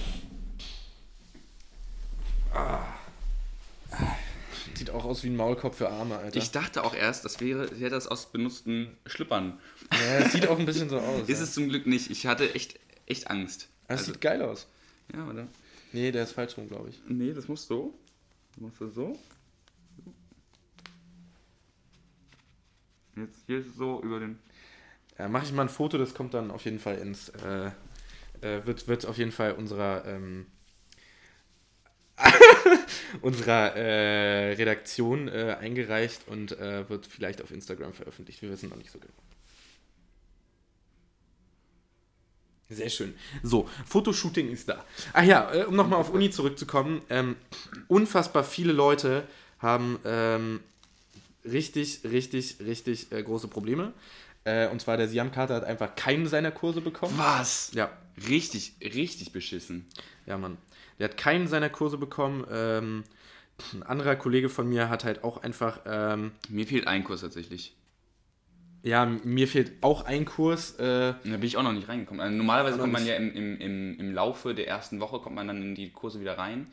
Sieht auch aus wie ein Maulkorb für Arme, Alter. Ich dachte auch erst, das wäre, sie hätte das aus benutzten Schlüppern. ja, es sieht auch ein bisschen so aus. Ist ja. es zum Glück nicht. Ich hatte echt, echt Angst. Das Also, sieht geil aus. ja, oder? Nee, der ist falsch rum, glaube ich. Nee, das muss so. Du musst das so. Jetzt hier so über den. Ja, mache ich mal ein Foto, das kommt dann auf jeden Fall ins. Äh, äh, wird, wird auf jeden Fall unserer. Ähm, unserer äh, Redaktion äh, eingereicht und äh, wird vielleicht auf Instagram veröffentlicht. Wir wissen noch nicht so genau. Sehr schön. So, Fotoshooting ist da. Ach ja, äh, um nochmal auf Uni zurückzukommen. Ähm, unfassbar viele Leute haben ähm, richtig, richtig, richtig äh, große Probleme. Äh, und zwar der Siam Carter hat einfach keinen seiner Kurse bekommen. Was? Ja, Richtig, richtig beschissen. ja, Mann. Der hat keinen seiner Kurse bekommen. Ähm, ein anderer Kollege von mir hat halt auch einfach, ähm, Mir fehlt ein Kurs tatsächlich. ja, mir fehlt auch ein Kurs. Äh, da bin ich auch noch nicht reingekommen. Also normalerweise kommt man ja im, im, im, im Laufe der ersten Woche kommt man dann in die Kurse wieder rein.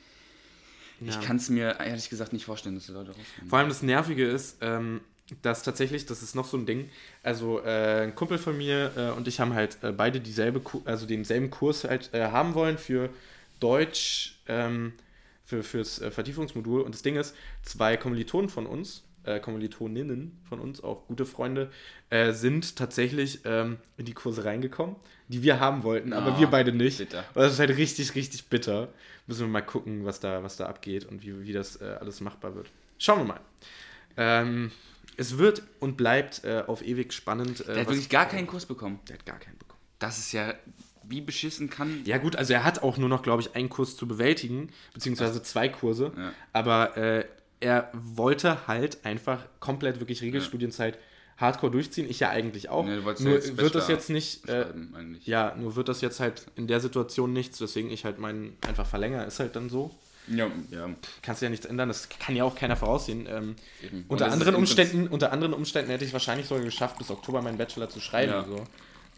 Ich Ja. kann es mir ehrlich gesagt nicht vorstellen, dass die Leute rausgehen. Vor allem das Nervige ist, ähm, dass tatsächlich, das ist noch so ein Ding, also äh, ein Kumpel von mir äh, und ich haben halt äh, beide dieselbe, Ku also denselben Kurs halt äh, haben wollen für Deutsch, ähm, für, fürs äh, Vertiefungsmodul. Und das Ding ist, zwei Kommilitonen von uns, äh, Kommilitoninnen von uns, auch gute Freunde, sind tatsächlich ähm, in die Kurse reingekommen, die wir haben wollten, aber Ah, wir beide nicht. bitter. Und das ist halt richtig, richtig bitter. Müssen wir mal gucken, was da, was da abgeht und wie, wie das äh, alles machbar wird. Schauen wir mal. Ähm, es wird und bleibt äh, auf ewig spannend. Äh, Der hat wirklich gar keinen Kurs bekommen. Der hat gar keinen bekommen. Das ist ja, wie beschissen kann. Ja, gut, also er hat auch nur noch, glaube ich, einen Kurs zu bewältigen, beziehungsweise zwei Kurse. Ja. Aber äh, er wollte halt einfach komplett wirklich Regelstudienzeit hardcore durchziehen. Ich ja eigentlich auch. Nee, nur ja wird das jetzt nicht. Äh, ja, nur wird das jetzt halt in der Situation nichts, weswegen ich halt meinen einfach verlängere. Ist halt dann so. Ja, ja. Kannst du ja nichts ändern, das kann ja auch keiner voraussehen. Ähm, unter, anderen Umständen, unter anderen Umständen hätte ich wahrscheinlich sogar geschafft, bis Oktober meinen Bachelor zu schreiben. Ja. So.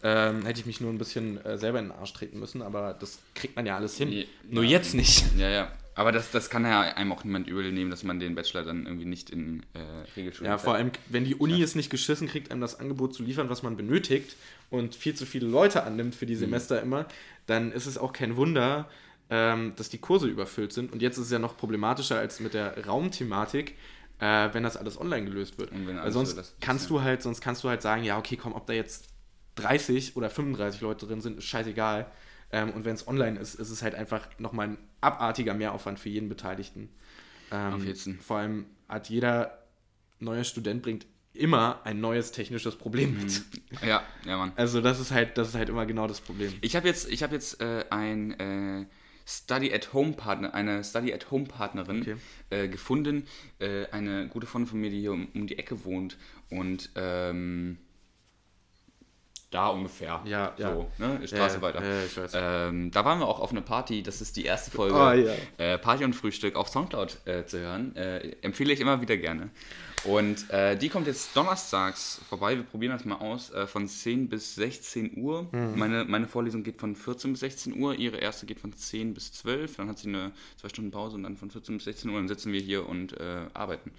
Ähm, hätte ich mich nur ein bisschen äh, selber in den Arsch treten müssen, aber das kriegt man ja alles hin. Ja. Nur jetzt nicht. Ja, ja. Aber das, das kann ja einem auch niemand übel nehmen, dass man den Bachelor dann irgendwie nicht in äh, Regelschule Ja, vor allem, wenn die Uni es nicht geschissen kriegt, einem das Angebot zu liefern, was man benötigt und viel zu viele Leute annimmt für die Semester immer, dann ist es auch kein Wunder, ähm, dass die Kurse überfüllt sind. Und jetzt ist es ja noch problematischer als mit der Raumthematik, äh, wenn das alles online gelöst wird. Und wenn Weil sonst so kannst ja. du halt, sonst kannst du halt sagen, ja, okay, komm, ob da jetzt 30 oder 35 Leute drin sind, ist scheißegal. Ähm, und wenn es online ist, ist es halt einfach nochmal ein abartiger Mehraufwand für jeden Beteiligten. Ähm, Auf jeden. vor allem hat jeder neue Student bringt immer ein neues technisches Problem mit. Ja, ja, Mann. Also das ist halt, das ist halt immer genau das Problem. Ich habe jetzt, ich hab jetzt äh, ein äh, Study at Home Partner, eine Study at Home Partnerin Okay. äh, gefunden. Äh, eine gute Freundin von mir, die hier um, um die Ecke wohnt. Und ähm, da ungefähr. Ja, ja. so, ne? die Straße Ja, weiter. ja, ich weiß. Ähm, da waren wir auch auf einer Party. Das ist die erste Folge. Oh, ja. äh, Party und Frühstück auf Soundcloud äh, zu hören. Äh, empfehle ich immer wieder gerne. Und äh, die kommt jetzt donnerstags vorbei. Wir probieren das mal aus. Äh, von 10 bis 16 Uhr. Mhm. Meine, meine Vorlesung geht von 14 bis 16 Uhr. Ihre erste geht von 10 bis 12. Dann hat sie eine zwei Stunden Pause und dann von 14 bis 16 Uhr. Dann sitzen wir hier und äh, arbeiten.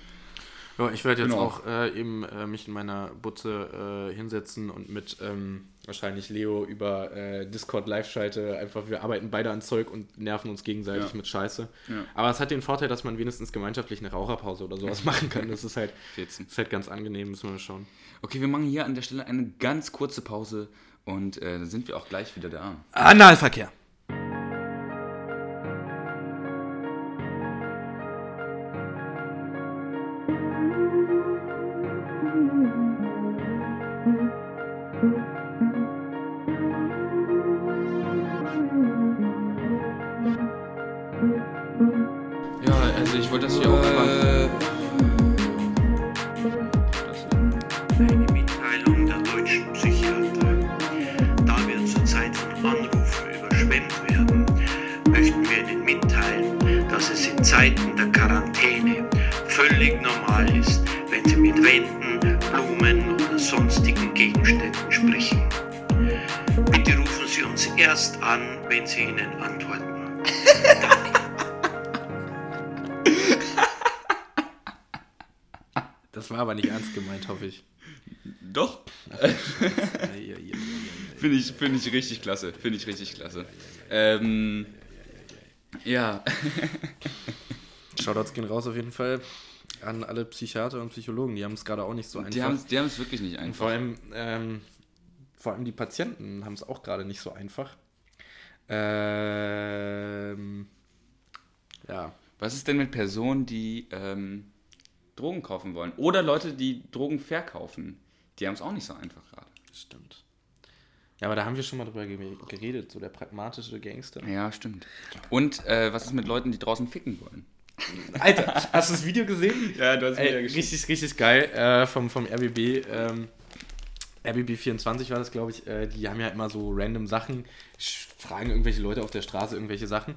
Ja, ich werde jetzt Genau. auch äh, eben äh, mich in meiner Butze äh, hinsetzen und mit ähm, wahrscheinlich Leo über äh, Discord live schalte. Einfach, wir arbeiten beide an Zeug und nerven uns gegenseitig Ja. mit Scheiße. Ja. Aber es hat den Vorteil, dass man wenigstens gemeinschaftlich eine Raucherpause oder sowas machen kann. Das ist halt, 14. ist halt ganz angenehm, müssen wir mal schauen. Okay, wir machen hier an der Stelle eine ganz kurze Pause und äh, dann sind wir auch gleich wieder da. Analverkehr. Finde ich, richtig klasse. Finde ich richtig klasse. Ähm, ja. Shoutouts gehen raus auf jeden Fall an alle Psychiater und Psychologen. Die haben es gerade auch nicht so einfach. Die haben es die haben's wirklich nicht Und einfach. vor allem, ähm, vor allem die Patienten haben es auch gerade nicht so einfach. Ähm, ja. Was ist denn mit Personen, die ähm, Drogen kaufen wollen? Oder Leute, die Drogen verkaufen? Die haben es auch nicht so einfach gerade. Stimmt. Ja, aber da haben wir schon mal drüber ge- geredet, so der pragmatische Gangster. Ja, stimmt. Und äh, was ist mit Leuten, die draußen ficken wollen? Alter, hast du das Video gesehen? Ja, du hast Ey, richtig, richtig geil äh, vom, vom RBB. Ähm, RBB24 war das, glaube ich. Äh, die haben ja immer so random Sachen, fragen irgendwelche Leute auf der Straße irgendwelche Sachen.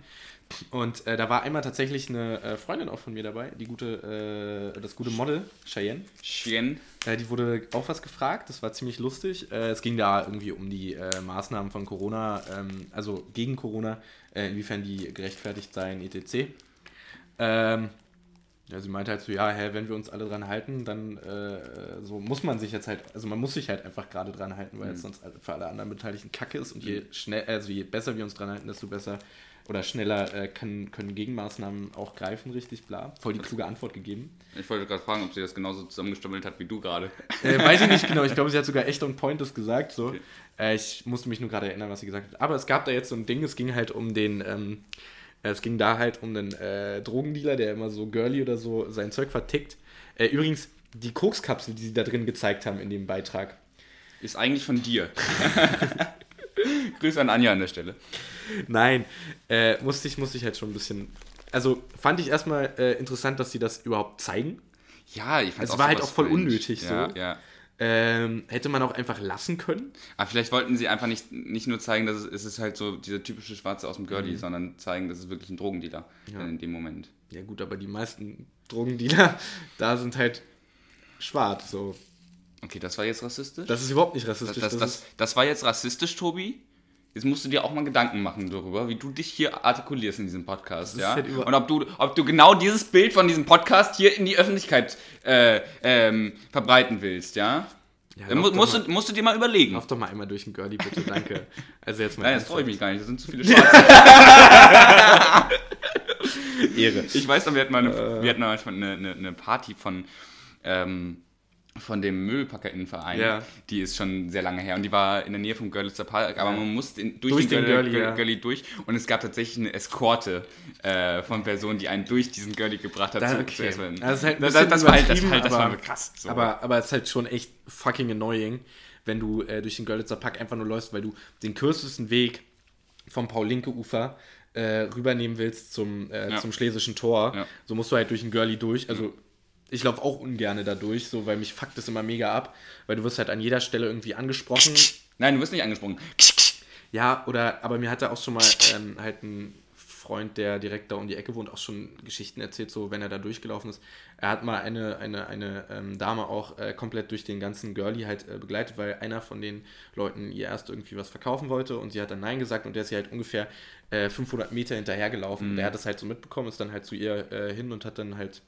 Und äh, da war einmal tatsächlich eine äh, Freundin auch von mir dabei, die gute, äh, das gute Model, Cheyenne. Chien. Äh, die wurde auch was gefragt, das war ziemlich lustig. Äh, es ging da irgendwie um die äh, Maßnahmen von Corona, ähm, also gegen Corona, äh, inwiefern die gerechtfertigt seien, etc. Ähm, ja, sie meinte halt so, ja, hä, wenn wir uns alle dran halten, dann äh, so muss man sich jetzt halt, also man muss sich halt einfach gerade dran halten, weil es sonst für alle anderen Beteiligten Kacke ist und je schnell, also je besser wir uns dran halten, desto besser oder schneller äh, können, können Gegenmaßnahmen auch greifen, richtig, bla. Voll die kluge Antwort gegeben. Ich wollte gerade fragen, ob sie das genauso zusammengestammelt hat wie du gerade. Äh, weiß ich nicht genau. Ich glaube, sie hat sogar echt on point das gesagt. So. Äh, ich musste mich nur gerade erinnern, was sie gesagt hat. Aber es gab da jetzt so ein Ding, es ging halt um den, ähm, äh, es ging da halt um einen äh, Drogendealer, der immer so girly oder so sein Zeug vertickt. Äh, übrigens, die Kokskapsel, die sie da drin gezeigt haben in dem Beitrag. Ist eigentlich von dir. Grüße an Anja an der Stelle. Nein, äh, musste ich, musste ich halt schon ein bisschen. Also fand ich erstmal äh, interessant, dass sie das überhaupt zeigen. Ja, ich fand Es war halt auch voll unnötig ja, so. Ja. Ähm, hätte man auch einfach lassen können. Aber vielleicht wollten sie einfach nicht, nicht nur zeigen, dass es, es ist halt so dieser typische Schwarze aus dem Girlie, sondern zeigen, dass es wirklich ein Drogendealer Ja. in dem Moment. Ja gut, aber die meisten Drogendealer da sind halt schwarz. So. Okay, das war jetzt rassistisch? Das ist überhaupt nicht das, rassistisch. das, das, das war jetzt rassistisch, Tobi. Jetzt musst du dir auch mal Gedanken machen darüber, wie du dich hier artikulierst in diesem Podcast, ja? halt Und ob du, ob du genau dieses Bild von diesem Podcast hier in die Öffentlichkeit äh, ähm, verbreiten willst, ja? Ja, Dann mu musst, mal- du, musst du dir mal überlegen. Lauf doch mal einmal durch den Girlie, bitte, danke. Also jetzt mal. Nein, das freue ich mich gar nicht. Das sind zu viele Schwarze. Ehre. Ich weiß noch, wir hatten mal Äh. eine, wir hatten mal eine, eine, eine Party von, ähm, von dem MüllpackerInnenverein. Ja. Die ist schon sehr lange her und die war in der Nähe vom Görlitzer Park, aber man musste in, durch, Durch den, den Görli, Görli, ja. Görli durch und es gab tatsächlich eine Eskorte äh, von Personen, die einen durch diesen Görli gebracht hat. Da, zu- okay. zu essen. Also halt das, war halt, das, halt, das aber, war krass. So. Aber, aber es ist halt schon echt fucking annoying, wenn du äh, durch den Görlitzer Park einfach nur läufst, weil du den kürzesten Weg vom Paul-Linke-Ufer äh, rübernehmen willst zum, äh, Ja. zum Schlesischen Tor. Ja. So musst du halt durch den Girlie durch. Also ich laufe auch ungerne da durch, so, weil mich fuckt das immer mega ab, weil du wirst halt an jeder Stelle irgendwie angesprochen. Nein, du wirst nicht angesprochen. Ja, oder, aber mir hat da auch schon mal ähm, halt ein Freund, der direkt da um die Ecke wohnt, auch schon Geschichten erzählt, so wenn er da durchgelaufen ist. Er hat mal eine, eine, eine ähm, Dame auch äh, komplett durch den ganzen Girlie halt äh, begleitet, weil einer von den Leuten ihr erst irgendwie was verkaufen wollte und sie hat dann Nein gesagt und der ist ihr halt ungefähr äh, 500 Meter hinterhergelaufen. Und er hat das halt so mitbekommen, ist dann halt zu ihr äh, hin und hat dann halt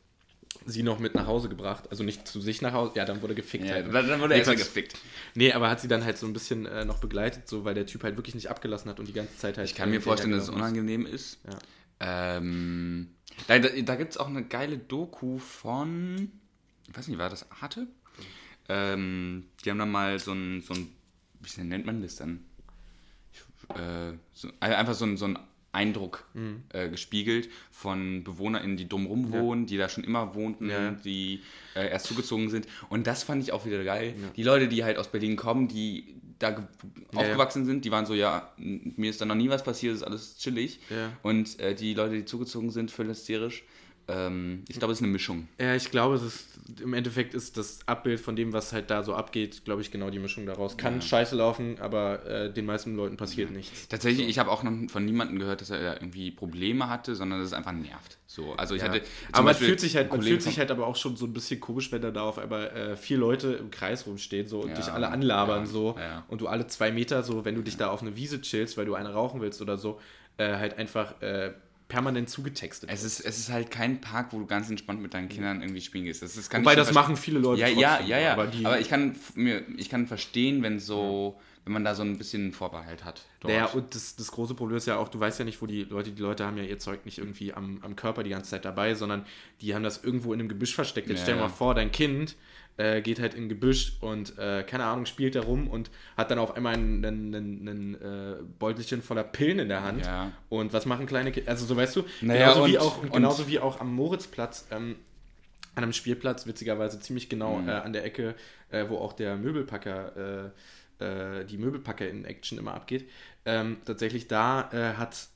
sie noch mit nach Hause gebracht. Also nicht zu sich nach Hause, ja, dann wurde gefickt Ja, halt. dann, dann wurde Nee, er sonst- gefickt. Nee, aber hat sie dann halt so ein bisschen äh, noch begleitet, so weil der Typ halt wirklich nicht abgelassen hat und die ganze Zeit halt. Ich kann mir vorstellen, dass es unangenehm ist. Ähm, da da, da gibt es auch eine geile Doku von, ich weiß nicht, war das Arte? Ähm, die haben dann mal so ein, so ein wie nennt man das dann? Ich, äh, so, einfach so ein, so ein Eindruck äh, gespiegelt von BewohnerInnen, die drumrum wohnen, die da schon immer wohnten, Ja. die äh, erst zugezogen sind. Und das fand ich auch wieder geil. Die Leute, die halt aus Berlin kommen, die da ge- ja. aufgewachsen sind, die waren so, ja, mir ist da noch nie was passiert, ist alles chillig. Ja. Und äh, die Leute, die zugezogen sind, völlig hysterisch. Ähm, ich glaube, es ist eine Mischung. Ja, ich glaube, es ist im Endeffekt ist das Abbild von dem, was halt da so abgeht, glaube ich, genau die Mischung daraus. Kann scheiße laufen, aber äh, den meisten Leuten passiert nichts. Tatsächlich, ich habe auch noch von niemandem gehört, dass er irgendwie Probleme hatte, sondern dass es einfach nervt. So, also ich Ja. hatte. Aber man Beispiel fühlt sich halt, man fühlt sich halt aber auch schon so ein bisschen komisch, wenn da da auf einmal äh, vier Leute im Kreis rumstehen so und Ja, dich alle anlabern ja, so ja. und du alle zwei Meter so, wenn du dich da auf eine Wiese chillst, weil du eine rauchen willst oder so, äh, halt einfach äh, permanent zugetextet. Es ist, es ist halt kein Park, wo du ganz entspannt mit deinen Kindern irgendwie spielen gehst. Das ist, kann Wobei das machen viele Leute Ja, ja, trotzdem, ja, ja. aber Aber, die- ich, kann, mir, ich kann verstehen, wenn so, wenn man da so ein bisschen Vorbehalt hat. dort. Naja, und das, das große Problem ist ja auch, du weißt ja nicht, wo die Leute, die Leute haben ja ihr Zeug nicht irgendwie am, am Körper die ganze Zeit dabei, sondern die haben das irgendwo in einem Gebüsch versteckt. Jetzt Ja, stell dir ja. mal vor, dein Kind äh, geht halt in ein Gebüsch und, äh, keine Ahnung, spielt da rum und hat dann auf einmal einen, einen, einen, einen äh, Beutelchen voller Pillen in der Hand. Ja. Und was machen kleine Kinder? Also so weißt du, Naja, genauso, wie und- auch, und- genauso wie auch am Moritzplatz, ähm, an einem Spielplatz, witzigerweise ziemlich genau Mhm. äh, an der Ecke, äh, wo auch der Möbelpacker, äh, äh, die Möbelpacker in Action immer abgeht. Ähm, tatsächlich da äh, hat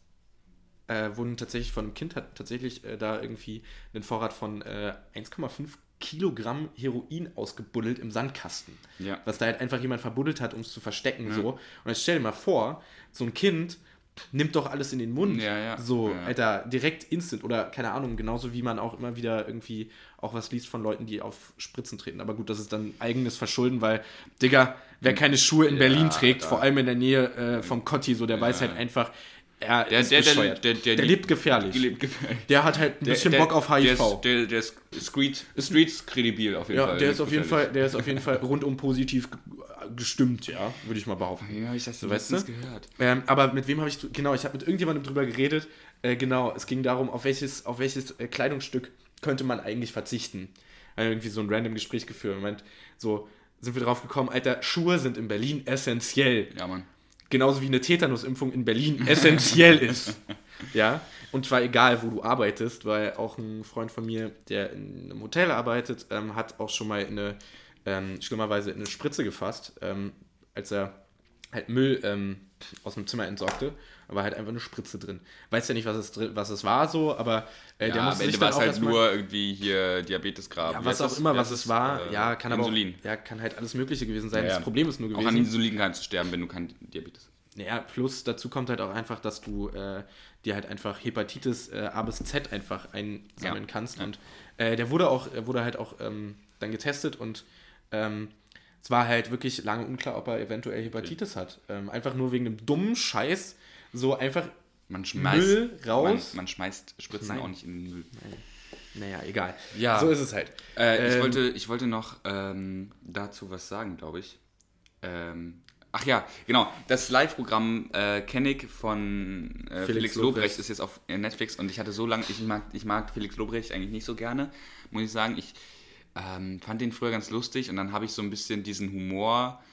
äh, wurden tatsächlich von einem Kind hat tatsächlich da irgendwie einen Vorrat von äh, 1,5 Kilogramm Heroin ausgebuddelt im Sandkasten. Ja. Was da halt einfach jemand verbuddelt hat, um es zu verstecken. So. Und jetzt stell dir mal vor, so ein Kind nimmt doch alles in den Mund. Ja, ja. So, Ja. Alter, direkt instant. Oder keine Ahnung, genauso wie man auch immer wieder irgendwie auch was liest von Leuten, die auf Spritzen treten. Aber gut, das ist dann eigenes Verschulden, weil, Digga, wer keine Schuhe in Berlin trägt, da- vor allem in der Nähe äh, vom Kotti, so, der weiß halt einfach, er Der, ist der, der, bescheuert. der, der, der lebt gefährlich. lebt gefährlich. Der hat halt ein Der- bisschen der- Bock auf Der HIV. ist, der, der ist Street, Streets kredibil auf jeden ja, Fall. der ist auf jeden. Fall, der ist auf jeden Fall rundum positiv ge- gestimmt, ja, würde ich mal behaupten. Ja, ich weißt du? gehört. Ähm, aber mit wem habe ich, genau, ich habe mit irgendjemandem drüber geredet. Äh, genau, es ging darum, auf welches, auf welches äh, Kleidungsstück könnte man eigentlich verzichten. Haben irgendwie so ein random Gespräch geführt. und meint, so sind wir drauf gekommen, Alter, Schuhe sind in Berlin essentiell. Ja, Mann. Genauso wie eine Tetanusimpfung in Berlin essentiell ist. Ja, und zwar egal, wo du arbeitest, weil auch ein Freund von mir, der in einem Hotel arbeitet, ähm, hat auch schon mal in eine, ähm, schlimmerweise in eine Spritze gefasst, ähm, als er halt Müll ähm, aus dem Zimmer entsorgte. War halt einfach eine Spritze drin. Weiß ja nicht, was es, drin, was es war so, aber äh, der Ja, am musste Ende sich war es auch halt nur irgendwie hier Diabetesgrab. ja, was auch immer, was es war, Äh, ja, kann aber Insulin. auch, ja, kann halt alles Mögliche gewesen sein. Ja, Das Problem ist nur Auch gewesen. an Insulin kannst du sterben, wenn du kein Diabetes hast. Ja, plus dazu kommt halt auch einfach, dass du äh, dir halt einfach Hepatitis äh, A bis Z einfach einsammeln Ja, kannst. ja. Und äh, der wurde auch, er wurde halt auch ähm, dann getestet und ähm, es war halt wirklich lange unklar, ob er eventuell Hepatitis hat. Ähm, einfach nur wegen einem dummen Scheiß so einfach Man schmeißt, Müll raus. Man, man schmeißt Spritzen Nein. auch nicht in den Müll. Naja, egal. Ja. So ist es halt. Äh, ich, Ähm, wollte, ich wollte noch ähm, dazu was sagen, glaube ich. Ähm, ach ja, genau. Das Live-Programm äh, kenne ich von äh, Felix Felix, Lobrecht. Lobrecht ist jetzt auf Netflix und ich hatte so lange, ich mag, ich mag Felix Lobrecht eigentlich nicht so gerne, muss ich sagen. Ich ähm, fand den früher ganz lustig und dann habe ich so ein bisschen diesen Humor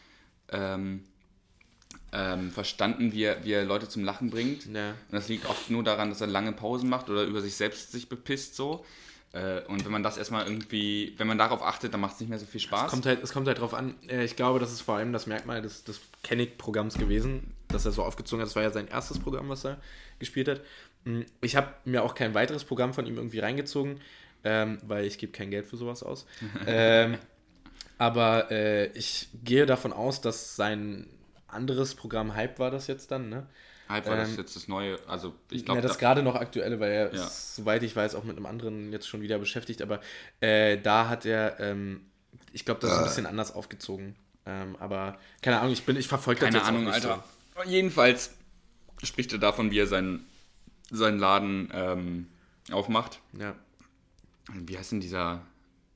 ähm, verstanden, wie er, wie er Leute zum Lachen bringt. Ja. Und das liegt oft nur daran, dass er lange Pausen macht oder über sich selbst sich bepisst so. Äh, Und wenn man das erstmal irgendwie, wenn man darauf achtet, dann macht es nicht mehr so viel Spaß. Es kommt halt, es kommt halt drauf an. Äh, Ich glaube, das ist vor allem das Merkmal des, des Kennick-Programms gewesen, dass er so aufgezogen hat. Das war ja sein erstes Programm, was er gespielt hat. Mm, Ich habe mir auch kein weiteres Programm von ihm irgendwie reingezogen, ähm, weil ich gebe kein Geld für sowas aus. ähm, aber äh, ich gehe davon aus, dass sein anderes Programm Hype war das jetzt dann, ne? Halb war das ähm, jetzt das neue, also ich Ja, glaube, das gerade noch aktuelle, weil er, Ja. ist, soweit ich weiß, auch mit einem anderen jetzt schon wieder beschäftigt. Aber äh, da hat er, ähm, ich glaube, das ist ein bisschen anders aufgezogen. Ähm, aber keine Ahnung, ich bin, ich verfolge das keine jetzt Ahnung, nicht Alter. Jedenfalls spricht er davon, wie er seinen, seinen Laden ähm, aufmacht. So. Ja. Wie heißt denn dieser,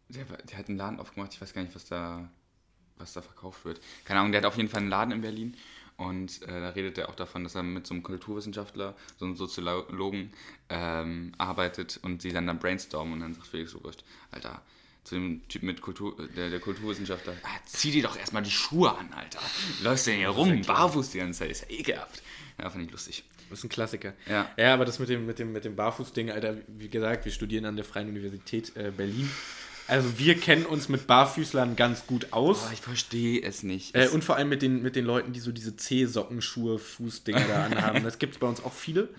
der, der hat einen Laden aufgemacht, ich weiß gar nicht, was da, was da verkauft wird. Keine Ahnung, der hat auf jeden Fall einen Laden in Berlin. Und äh, da redet er auch davon, dass er mit so einem Kulturwissenschaftler, so einem Soziologen ähm, arbeitet und sie dann da brainstormen und dann sagt Felix Lobrecht, Alter, zu dem Typ mit Kultur, der, der Kulturwissenschaftler, ah, zieh dir doch erstmal die Schuhe an, Alter. Läufst denn hier rum, barfuß die ganze Zeit, ist ja ekelhaft. Ja, fand ich lustig. Das ist ein Klassiker. Ja. ja, aber das mit dem, mit dem, mit dem Barfuß-Ding, Alter, wie gesagt, wir studieren an der Freien Universität äh, Berlin. Also wir kennen uns mit Barfüßlern ganz gut aus. Aber ich verstehe es nicht. Äh, und vor allem mit den, mit den Leuten, die so diese C-Sockenschuhe, Fußdinger da anhaben. Das gibt es bei uns auch viele.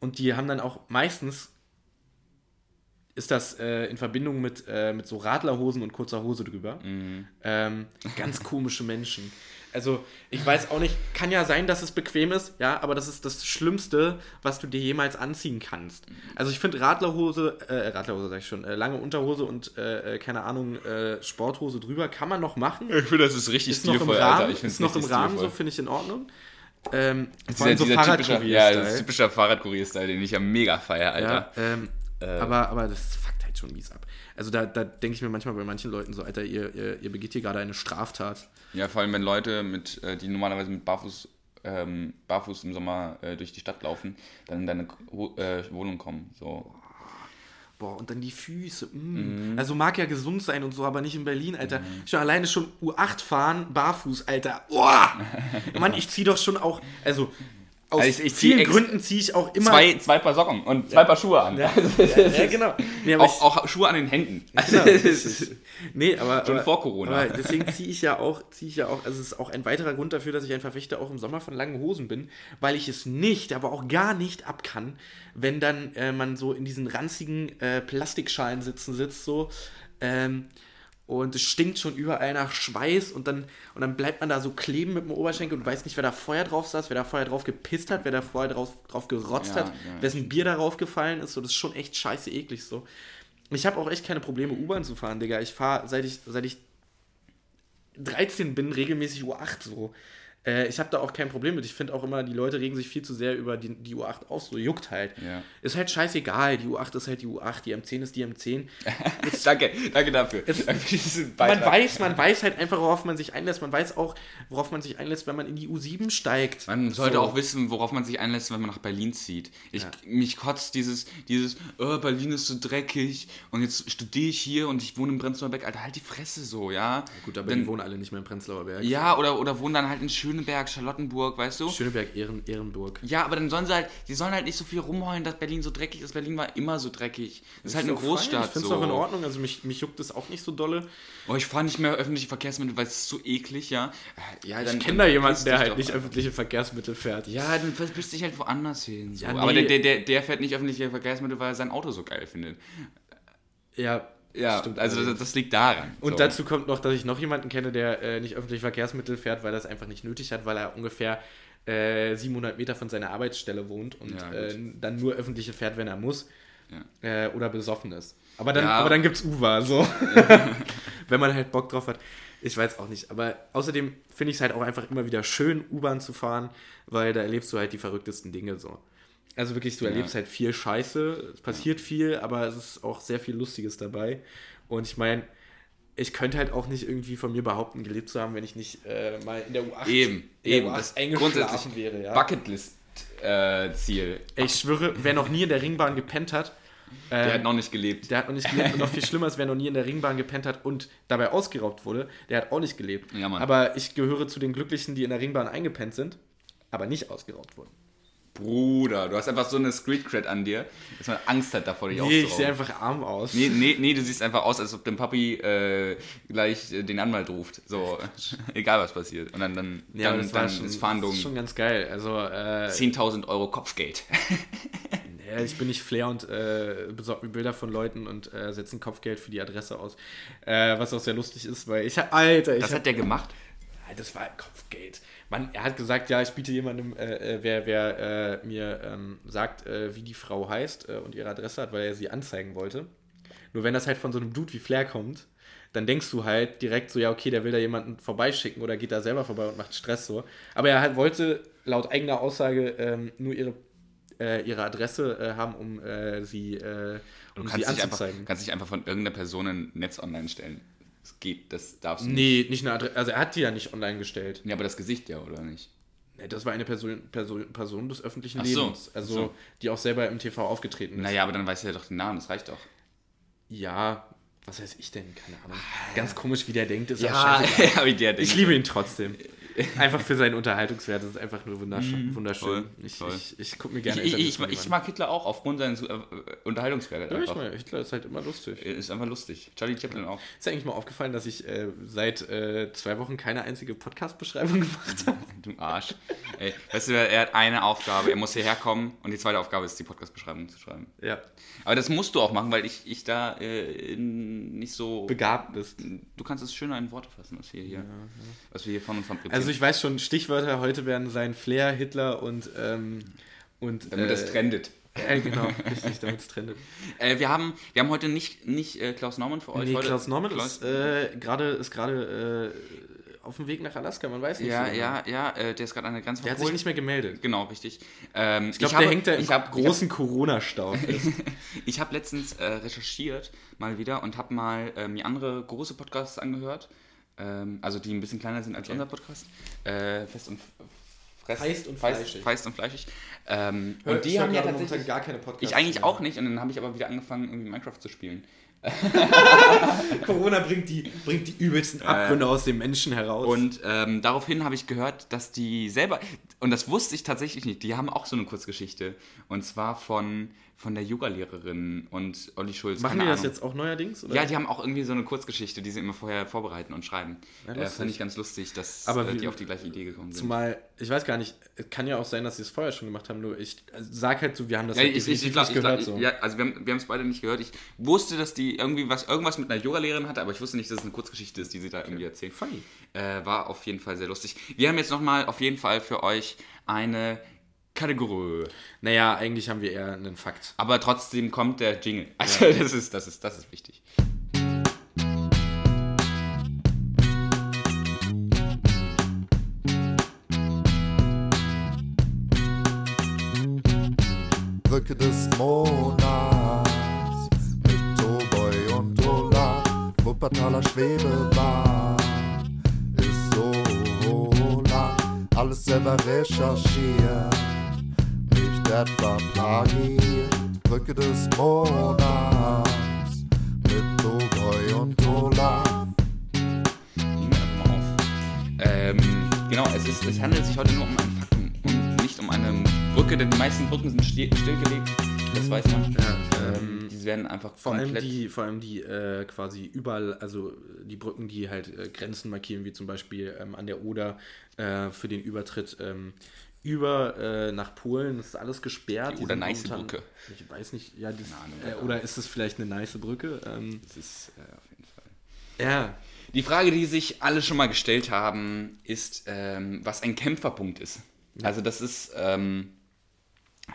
Und die haben dann auch meistens ist das äh, in Verbindung mit, äh, mit so Radlerhosen und kurzer Hose drüber. Mhm. Ähm, ganz komische Menschen. Also, ich weiß auch nicht, kann ja sein, dass es bequem ist, ja, aber das ist das Schlimmste, was du dir jemals anziehen kannst. Also, ich finde Radlerhose, äh, Radlerhose sag ich schon, äh, lange Unterhose und, äh, äh, keine Ahnung, äh, Sporthose drüber kann man noch machen. Ich finde, das ist richtig Ist stilvoll, Alter. Ich find's ist noch im Rahmen, so stilvoll. finde ich in Ordnung. Ähm, Das ist ja so dieser typische, ja, das ist typischer Fahrradkurier-Style, den ich ja mega feier, Alter. Ja, ähm, aber, aber das fuckt halt schon mies ab. Also da, da denke ich mir manchmal bei manchen Leuten so, Alter, ihr, ihr, ihr begeht hier gerade eine Straftat. Ja, vor allem wenn Leute mit, äh, die normalerweise mit Barfuß, ähm, Barfuß im Sommer äh, durch die Stadt laufen, dann in deine Ho- äh, Wohnung kommen. So. Boah, und dann die Füße. Mhm. Mm. Also mag ja gesund sein und so, aber nicht in Berlin, Alter. Schon alleine schon U8 fahren, barfuß, Alter. Boah! Mann, ich zieh doch schon auch, also aus Also ich- ich vielen Gründen ziehe ich auch immer... Zwei, zwei Paar Socken und zwei Paar Schuhe an. ja, ja, genau. Nee, auch, auch Schuhe an den Händen. Genau, nee, aber, Schon aber, vor Corona. Aber deswegen ziehe ich ja auch, ziehe ich ja auch, also es ist auch ein weiterer Grund dafür, dass ich ein Verfechter auch im Sommer von langen Hosen bin, weil ich es nicht, aber auch gar nicht ab kann, wenn dann äh, man so in diesen ranzigen äh, Plastikschalen sitzen sitzt, so, ähm, und es stinkt schon überall nach Schweiß und dann, und dann bleibt man da so kleben mit dem Oberschenkel und weiß nicht, wer da vorher drauf saß, wer da vorher drauf gepisst hat, wer da vorher drauf, drauf gerotzt Ja, hat, ja. wessen Bier darauf gefallen ist. So, das ist schon echt scheiße eklig so. Ich habe auch echt keine Probleme, U-Bahn zu fahren, Digga. Ich fahre, seit ich, seit ich 13 bin, regelmäßig U8 so. Äh, ich habe da auch kein Problem mit. Ich finde auch immer, die Leute regen sich viel zu sehr über die, die U8 aus. So juckt halt. Ja. Ist halt scheißegal. Die U8 ist halt die U8, die M10 ist die M10. danke, danke dafür. Danke für diesen Man weiß, man weiß halt einfach, worauf man sich einlässt. Man weiß auch, worauf man sich einlässt, wenn man in die U7 steigt. Man sollte So. auch wissen, worauf man sich einlässt, wenn man nach Berlin zieht. Ich, Mich kotzt dieses, dieses oh, Berlin ist so dreckig und jetzt studiere ich hier und ich wohne in Prenzlauer Berg. Alter, halt die Fresse so, ja. Gut, aber Dann- die wohnen alle nicht mehr in Prenzlauer Berg. Ja, oder, oder wohnen dann halt in Schöneberg, Charlottenburg, weißt du? Schöneberg, Ehren, Ehrenburg. Ja, aber dann sollen sie halt, die sollen halt nicht so viel rumheulen, dass Berlin so dreckig ist. Berlin war immer so dreckig. Das ist halt eine doch fein. Ich Großstadt. finde es so. auch in Ordnung. Also mich, mich juckt das auch nicht so dolle. Oh, ich fahre nicht mehr öffentliche Verkehrsmittel, weil es ist so eklig, ja. Ja, Ich kenne da jemanden, der halt nicht öffentliche Verkehrsmittel fährt. Ja, dann verpiss dich halt woanders hin. So. Ja, Aber nee. der, der, der, der fährt nicht öffentliche Verkehrsmittel, weil er sein Auto so geil findet. Ja, Ja, stimmt also das, allerdings. das liegt daran. Und so. dazu kommt noch, dass ich noch jemanden kenne, der äh, nicht öffentliche Verkehrsmittel fährt, weil er es einfach nicht nötig hat, weil er ungefähr äh, 700 Meter von seiner Arbeitsstelle wohnt und Ja, äh, dann nur öffentliche fährt, wenn er muss Ja. äh, oder besoffen ist. Aber dann, Ja. aber dann gibt es Uber, so. wenn man halt Bock drauf hat. Ich weiß auch nicht. Aber außerdem finde ich es halt auch einfach immer wieder schön, U-Bahn zu fahren, weil da erlebst du halt die verrücktesten Dinge so. Also wirklich, du Ja. erlebst halt viel Scheiße, es passiert viel, aber es ist auch sehr viel Lustiges dabei. Und ich meine, ich könnte halt auch nicht irgendwie von mir behaupten, gelebt zu haben, wenn ich nicht äh, mal in der U8, Eben, der eben. U8 Das eingeschlafen wäre. Ja. Bucketlist-Ziel. Ey, Ich schwöre, wer noch nie in der Ringbahn gepennt hat, Der ähm, hat noch nicht gelebt. der hat noch nicht gelebt und noch viel schlimmer ist, wer noch nie in der Ringbahn gepennt hat und dabei ausgeraubt wurde, der hat auch nicht gelebt. Ja, Mann. Aber ich gehöre zu den Glücklichen, die in der Ringbahn eingepennt sind, aber nicht ausgeraubt wurden. Bruder, du hast einfach so eine Street Cred an dir, dass man Angst hat davor, dich Nee, ich sehe einfach arm aus. Nee, nee, nee, du siehst einfach aus, als ob dein Papi äh, gleich äh, den Anwalt ruft. So, egal was passiert. Und dann, dann, Ja, dann, das war dann schon, ist das Fahndung ist schon ganz geil. Also, äh, 10.000 Euro Kopfgeld. ja, ich bin nicht Flair und äh, besorge mir Bilder von Leuten und äh, setze ein Kopfgeld für die Adresse aus. Äh, was auch sehr lustig ist, weil ich Alter, ich Das hab, hat der gemacht. Das war Kopfgeld. Man, er hat gesagt, ja, ich biete jemandem, äh, äh, wer, wer äh, mir ähm, sagt, äh, wie die Frau heißt äh, und ihre Adresse hat, weil er sie anzeigen wollte. Nur wenn das halt von so einem Dude wie Flair kommt, dann denkst du halt direkt so, ja, okay, der will da jemanden vorbeischicken oder geht da selber vorbei und macht Stress so. Aber er halt wollte laut eigener Aussage ähm, nur ihre, äh, ihre Adresse haben, um sie, um sie kannst dich, einfach, anzuzeigen. kannst dich einfach von irgendeiner Person in Netz online stellen. Das geht, das darfst du nicht. Nee, nicht eine Adresse. Also er hat die ja nicht online gestellt. Ja, aber das Gesicht ja, oder nicht? Nee, Das war eine Person, Person, Person des öffentlichen Ach so. Lebens. Also, So. die auch selber im TV aufgetreten ist. Naja, aber dann weißt du ja doch den Namen, das reicht doch. Ja, was weiß ich denn? Keine Ahnung. Ganz komisch, wie der denkt. Ist Ja, ja, scheißegal. ja wie der denkt. Ich liebe ihn trotzdem. einfach für seinen Unterhaltungswert. Das ist einfach nur wunderschön. wunderschön. toll, ich toll. ich, ich gucke mir gerne ich, ich, ich mag Hitler auch aufgrund seines äh, Unterhaltungswertes. Ja, ich meine, Hitler ist halt immer lustig. Ist einfach lustig. Charlie Chaplin auch. Ist dir eigentlich mal aufgefallen, dass ich äh, seit äh, zwei Wochen keine einzige Podcast-Beschreibung gemacht habe? Du Arsch. Ey, weißt du, er hat eine Aufgabe. Er muss hierher kommen und die zweite Aufgabe ist, die Podcast-Beschreibung zu schreiben. Ja. Aber das musst du auch machen, weil ich, ich da äh, nicht so. Begabt bist. Du kannst es schöner in Worte fassen, was wir hier, was wir hier von und von Also ich weiß schon, Stichwörter heute werden sein Flair, Hitler und ähm, und damit das äh, trendet. Ja, genau, richtig, damit es trendet. Äh, wir, haben, wir haben heute nicht, nicht äh, Klaus Norman für euch. Nee, heute, Klaus Norman Klaus- ist äh, gerade äh, auf dem Weg nach Alaska, man weiß nicht ja, so genau. ja, ja, äh, der ist gerade an der Grenze Der hat sich nicht mehr gemeldet. Genau, richtig. Ähm, Ich glaube, der hängt da im ich hab, großen Corona-Stau fest. Ich habe letztens äh, recherchiert mal wieder und habe mal mir andere große Podcasts angehört, ähm, also die ein bisschen kleiner sind als unser Podcast. Äh, fest und fress, Feist und feist, fleischig. feist und fleischig. Ähm, Hör- und die haben ja tatsächlich gar keine Podcasts Ich eigentlich mehr. auch nicht und dann habe ich aber wieder angefangen irgendwie Minecraft zu spielen. Corona bringt die, bringt die übelsten Abgründe aus dem Menschen heraus. Und ähm, daraufhin habe ich gehört, dass die selber, und das wusste ich tatsächlich nicht, die haben auch so eine Kurzgeschichte. Und zwar von, von der Yoga-Lehrerin und Olli Schulz. Machen die das Ahnung. jetzt auch neuerdings? Oder? Ja, die haben auch irgendwie so eine Kurzgeschichte, die sie immer vorher vorbereiten und schreiben. Ja, äh, fand ich ganz lustig, dass Aber äh, wie- die auf die gleiche Idee gekommen sind. Zumal, ich weiß gar nicht, es kann ja auch sein, dass sie es vorher schon gemacht haben, nur ich also sag halt so, wir haben das Ja, halt ich, ich, ich, glaub, nicht ich, glaub, gehört. so. ja, also wir haben wir es beide nicht gehört. Ich wusste, dass die irgendwie was, irgendwas mit einer Yoga-Lehrerin hatte, aber ich wusste nicht, dass es eine Kurzgeschichte ist, die sie da irgendwie erzählt. Funny. Äh, war auf jeden Fall sehr lustig. Wir haben jetzt nochmal auf jeden Fall für euch eine Kategorie. Naja, eigentlich haben wir eher einen Fakt. Aber trotzdem kommt der Jingle. Also das ist, das ist, das ist wichtig. Brücke des Monats mit Toboy und Olaf. Wuppertaler Schwebebahn ist so lang, alles selber recherchiert, etwa plagiert. Brücke des Monats mit Toboy und Olaf. Ähm, genau, es, ist, es handelt sich heute nur um ein Faktum und nicht um eine Brücke, denn die meisten Brücken sind still, stillgelegt. Das weiß man. Ja, ähm, die werden einfach Vor allem komplett. die, vor allem die äh, quasi überall, also die Brücken, die halt äh, Grenzen markieren, wie zum Beispiel ähm, an der Oder äh, für den Übertritt ähm, über äh, nach Polen, das ist alles gesperrt. Die sind Oder-Neiße-Brücke. Ich weiß nicht, ja, das, Ahnung, äh, oder ist es vielleicht eine nice Brücke? Ähm, das ist äh, auf jeden Fall. ja, Die Frage, die sich alle schon mal gestellt haben, ist, ähm, was ein Kämpferpunkt ist. Also das ist ähm,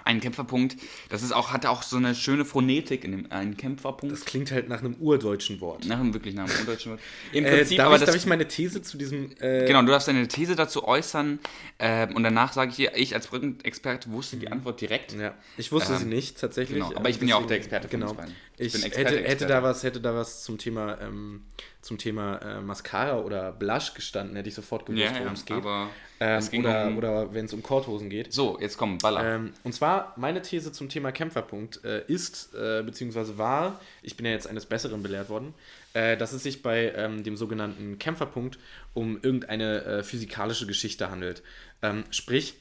ein Kämpferpunkt, das ist auch, hat auch so eine schöne Phonetik in dem einen Kämpferpunkt. das klingt halt nach einem urdeutschen Wort. nach einem wirklich nach einem undeutschen Wort. Im Äh, Prinzip, darf, aber ich, das, darf ich meine These zu diesem. Äh, Genau, du darfst deine These dazu äußern ähm, und danach sage ich dir, ich als Brückenexperte wusste die Antwort direkt. Ja, ich wusste Ähm, sie nicht tatsächlich. genau, aber äh, ich bin ja auch der Experte von Genau. uns beiden. Ich Ich, bin hätte, Experte, hätte Experte. da was, hätte da was zum Thema ähm, zum Thema äh, Mascara oder Blush gestanden, hätte ich sofort gewusst, Ja, ja, worum es geht. aber ähm, oder um- oder wenn es um Korthosen geht. So, jetzt komm, Baller. Ähm, und zwar, meine These zum Thema Kämpferpunkt äh, ist, äh, beziehungsweise war, ich bin ja jetzt eines Besseren belehrt worden, äh, dass es sich bei ähm, dem sogenannten Kämpferpunkt um irgendeine äh, physikalische Geschichte handelt. Ähm, sprich,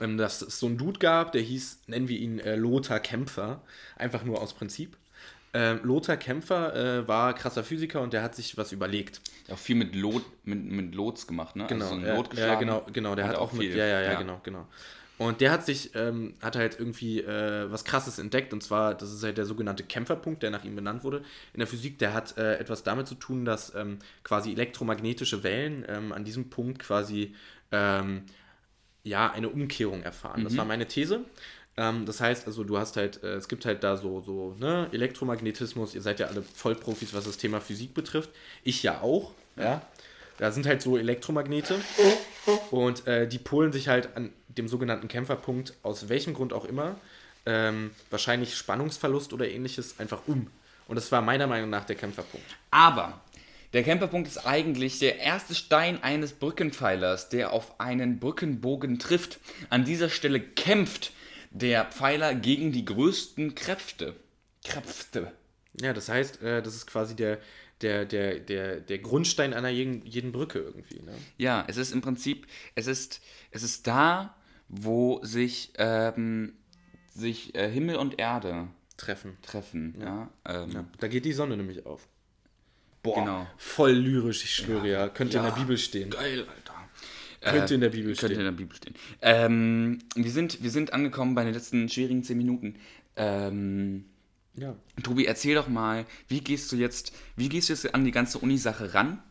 ähm, dass es so einen Dude gab, der hieß, nennen wir ihn äh, Lothar Kämpfer, einfach nur aus Prinzip. Ähm, Lothar Kämpfer äh, war krasser Physiker und der hat sich was überlegt. auch viel mit Lot, mit, mit Lots gemacht, ne? Genau, also so ja, Lot ja, geschlagen. genau, genau, der hat, auch mit, viel. ja, ja, ja, genau, genau. Und der hat sich, ähm, hat halt irgendwie äh, was Krasses entdeckt und zwar, das ist halt der sogenannte Kämpferpunkt, der nach ihm benannt wurde. In der Physik, der hat äh, etwas damit zu tun, dass ähm, quasi elektromagnetische Wellen ähm, an diesem Punkt quasi ähm, ja eine Umkehrung erfahren. Das war meine These. Ähm, das heißt, also du hast halt, äh, es gibt halt da so, so, ne, Elektromagnetismus, ihr seid ja alle Vollprofis, was das Thema Physik betrifft. Ich ja auch, ja. Da sind halt so Elektromagnete und äh, die polen sich halt an dem sogenannten Kämpferpunkt, aus welchem Grund auch immer, ähm, wahrscheinlich Spannungsverlust oder ähnliches, einfach um. Und das war meiner Meinung nach der Kämpferpunkt. Aber der Kämpferpunkt ist eigentlich der erste Stein eines Brückenpfeilers, der auf einen Brückenbogen trifft. An dieser Stelle kämpft der Pfeiler gegen die größten Kräfte. Kräfte. Ja, das heißt, äh, das ist quasi der, der, der, der, der Grundstein einer jeden, jeden Brücke irgendwie. Ne? Ja, es ist im Prinzip, es ist, es ist da, wo sich, ähm, sich äh, Himmel und Erde Treffen. treffen. Ja. Ähm, Ja, da geht die Sonne nämlich auf. Boah, Genau. voll lyrisch, ich schwöre ja. Könnte in der Bibel stehen. Geil, Alter. Könnte in der Bibel Könnte in stehen. der Bibel stehen. Ähm, wir, sind, wir sind angekommen bei den letzten schwierigen zehn Minuten. Ähm, Ja. Tobi, erzähl doch mal, wie gehst du jetzt, wie gehst du jetzt an die ganze Uni-Sache ran?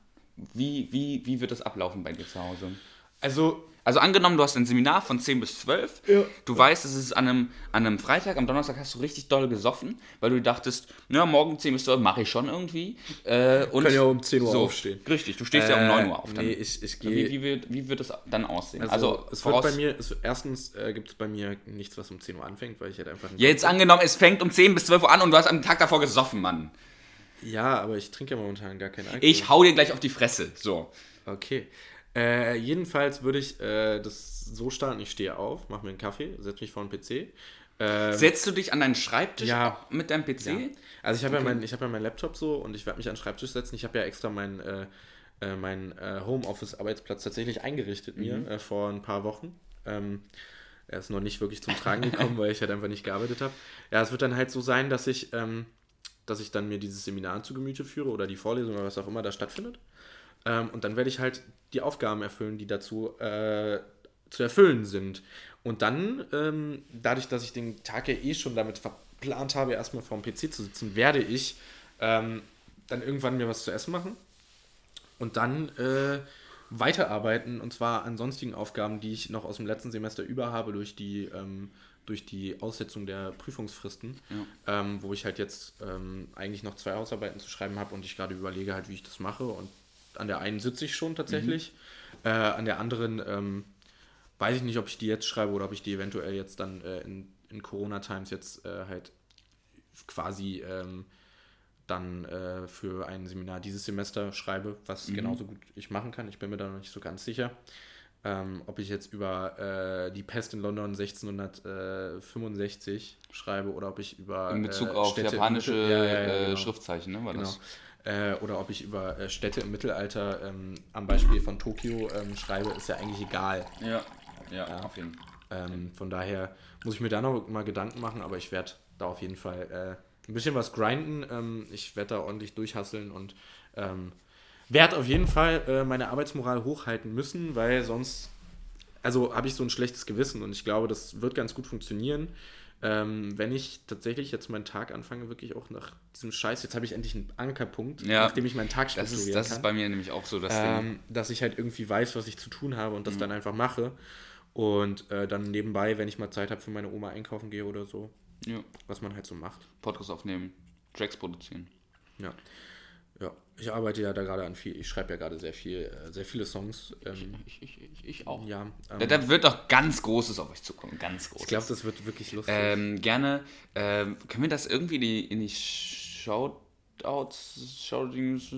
Wie, wie, wie wird das ablaufen bei dir zu Hause? Also, Also angenommen, du hast ein Seminar von 10 bis 12. Ja. Du weißt, es ist an einem, an einem Freitag, am Donnerstag hast du richtig doll gesoffen, weil du dachtest, ja, morgen 10 bis 12 mache ich schon irgendwie. Äh, und Können ja um 10 Uhr so, aufstehen. Richtig, du stehst ja um 9 Uhr auf. Dann. Nee, ich, ich wie, gehe. wie, wird, wie wird das dann aussehen? Also, Also, es wird bei mir, es, erstens äh, gibt es bei mir nichts, was um 10 Uhr anfängt, weil ich halt einfach. nicht- Jetzt angenommen, es fängt um 10 bis 12 Uhr an und du hast am Tag davor gesoffen, Mann. Ja, aber ich trinke ja momentan gar keinen Alkohol. Ich hau dir gleich auf die Fresse. So. Okay. Äh, jedenfalls würde ich äh, das so starten, ich stehe auf, mache mir einen Kaffee, setze mich vor den PC. Ähm, Setzt du dich an deinen Schreibtisch Ja. mit deinem PC? Ja. Also ich habe ja meinen ich habe ja meinen Laptop so und ich werde mich an den Schreibtisch setzen. Ich habe ja extra meinen äh, äh, meinen äh, Homeoffice-Arbeitsplatz tatsächlich eingerichtet mir Mhm. äh, vor ein paar Wochen. Ähm, er ist noch nicht wirklich zum Tragen gekommen, weil ich halt einfach nicht gearbeitet habe. Ja, es wird dann halt so sein, dass ich, ähm, dass ich dann mir dieses Seminar zu Gemüte führe oder die Vorlesung oder was auch immer da stattfindet. Ähm, und dann werde ich halt die Aufgaben erfüllen, die dazu äh, zu erfüllen sind. Und dann, ähm, dadurch, dass ich den Tag ja eh schon damit verplant habe, erstmal vor dem PC zu sitzen, werde ich ähm, dann irgendwann mir was zu essen machen und dann äh, weiterarbeiten. Und zwar an sonstigen Aufgaben, die ich noch aus dem letzten Semester über habe durch die, ähm, durch die Aussetzung der Prüfungsfristen, ähm, wo ich halt jetzt ähm, eigentlich noch zwei Hausarbeiten zu schreiben habe und ich gerade überlege halt, wie ich das mache. Und an der einen sitze ich schon tatsächlich, äh, an der anderen ähm, weiß ich nicht, ob ich die jetzt schreibe oder ob ich die eventuell jetzt dann äh, in, in Corona-Times jetzt äh, halt quasi ähm, dann äh, für ein Seminar dieses Semester schreibe, was genauso gut ich machen kann. Ich bin mir da noch nicht so ganz sicher. Ähm, ob ich jetzt über äh, die Pest in London 1665 schreibe oder ob ich über In Bezug äh, auf Städte japanische Ja, ja, ja, äh, genau. Schriftzeichen, ne? War Genau. das? Äh, oder ob ich über äh, Städte im Mittelalter ähm, am Beispiel von Tokio ähm, schreibe, ist ja eigentlich egal. Ja. ja, auf jeden Fall. Ähm, von daher muss ich mir da noch mal Gedanken machen, aber ich werde da auf jeden Fall äh, ein bisschen was grinden. Ähm, ich werde da ordentlich durchhasseln und ähm, werde auf jeden Fall äh, meine Arbeitsmoral hochhalten müssen, weil sonst, also habe ich so ein schlechtes Gewissen und ich glaube, das wird ganz gut funktionieren. Ähm, wenn ich tatsächlich jetzt meinen Tag anfange, wirklich auch nach diesem Scheiß, jetzt habe ich endlich einen Ankerpunkt, Ja, nachdem ich meinen Tag Das ist, strukturieren das kann ist bei mir nämlich auch so das Ding. ähm, dass ich halt irgendwie weiß, was ich zu tun habe und das dann einfach mache. Und äh, dann nebenbei, wenn ich mal Zeit habe für meine Oma einkaufen gehe oder so, Ja. was man halt so macht. Podcast aufnehmen, Tracks produzieren. Ja. Ich arbeite ja da gerade an viel, ich schreibe ja gerade sehr viel, äh, sehr viele Songs. Ähm, Ich, ich, ich, ich auch. ja, Da, ähm, da wird doch ganz Großes auf euch zukommen, ganz Großes. ich glaube, das wird wirklich lustig. ähm, gerne, ähm, können wir das irgendwie in die, in die Shoutouts, Shoutings?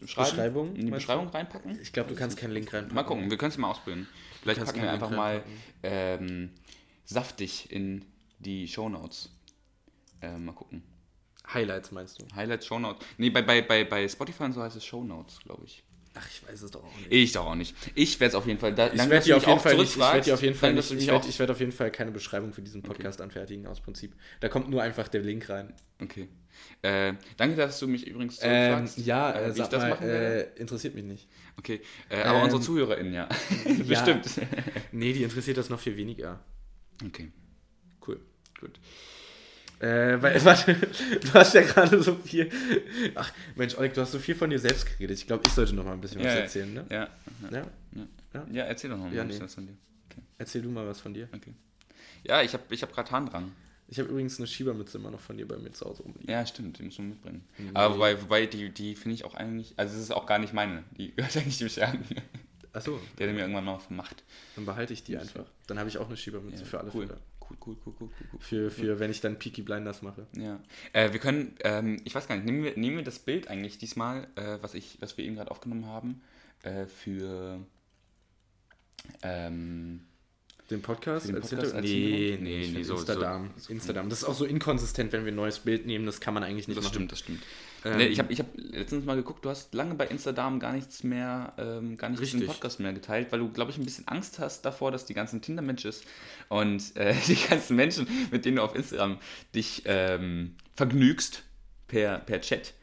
Beschreibung, in die Beschreibung reinpacken? ich glaube, du kannst keinen Link reinpacken. Mal gucken, wir können es mal ausprobieren. Vielleicht kannst packen wir einfach mal ähm, saftig in die Shownotes. Äh, mal gucken. Highlights meinst du? Highlights, Shownotes. Nee, bei, bei, bei, bei Spotify und so heißt es Shownotes, glaube ich. Ach, ich weiß es doch auch nicht. Ich doch auch nicht. Ich werde es auf jeden Fall. Da, Ich werde dir auf jeden Fall nicht, ich werde dir auf jeden Fall Danke, nicht, dass du ich werde werd auf jeden Fall keine Beschreibung für diesen Podcast anfertigen aus Prinzip. Da kommt nur einfach der Link rein. Okay. Äh, danke, dass du mich übrigens Ähm, zurückfragst. ja, äh, sag das mal, machen werde. äh, interessiert mich nicht. Okay. Äh, aber ähm, unsere ZuhörerInnen, ja. Bestimmt. Nee, die interessiert das noch viel weniger. Okay, Cool. gut. Äh, weil, warte, du hast ja gerade so viel. Ach, Mensch, Oleg, du hast so viel von dir selbst geredet. Ich glaube, ich sollte noch mal ein bisschen was Ja, erzählen, ne? Ja, Ja? ja. ja erzähl doch noch mal Ja, ein nee. bisschen was von dir. Erzähl du mal was von dir. Okay. Ja, ich habe ich hab gerade Harndrang. Ich habe übrigens eine Schiebermütze immer noch von dir bei mir zu Hause rumliegen. Ja, stimmt, die musst du mitbringen. Aber wobei, wobei die, die finde ich auch eigentlich, also es ist auch gar nicht meine, die gehört eigentlich dem Stern. Achso, Der hat mir irgendwann mal vermacht. dann behalte ich die einfach. Dann habe ich auch eine Schiebermütze für alle cool. Fälle. Cool, cool, cool, cool, cool. Für, für wenn ich dann Peaky Blinders mache. Ja. Äh, wir können, ähm, ich weiß gar nicht, nehmen wir, nehmen wir das Bild eigentlich diesmal, äh, was, ich, was wir eben gerade aufgenommen haben, äh, für ähm, Den Podcast? Den als Podcast als nee, Hintergrund? nee, Nee, nee, so- Instagram. so- Instagram. Das ist auch so inkonsistent, wenn wir ein neues Bild nehmen. Das kann man eigentlich nicht das machen. stimmt, das stimmt. Ähm, Ne, ich habe ich hab letztens mal geguckt, du hast lange bei Instagram gar nichts mehr, ähm, gar nichts im. Podcast mehr geteilt, weil du, glaube ich, ein bisschen Angst hast davor, dass die ganzen Tinder-Matches und äh, die ganzen Menschen, mit denen du auf Instagram dich ähm, vergnügst per, per Chat,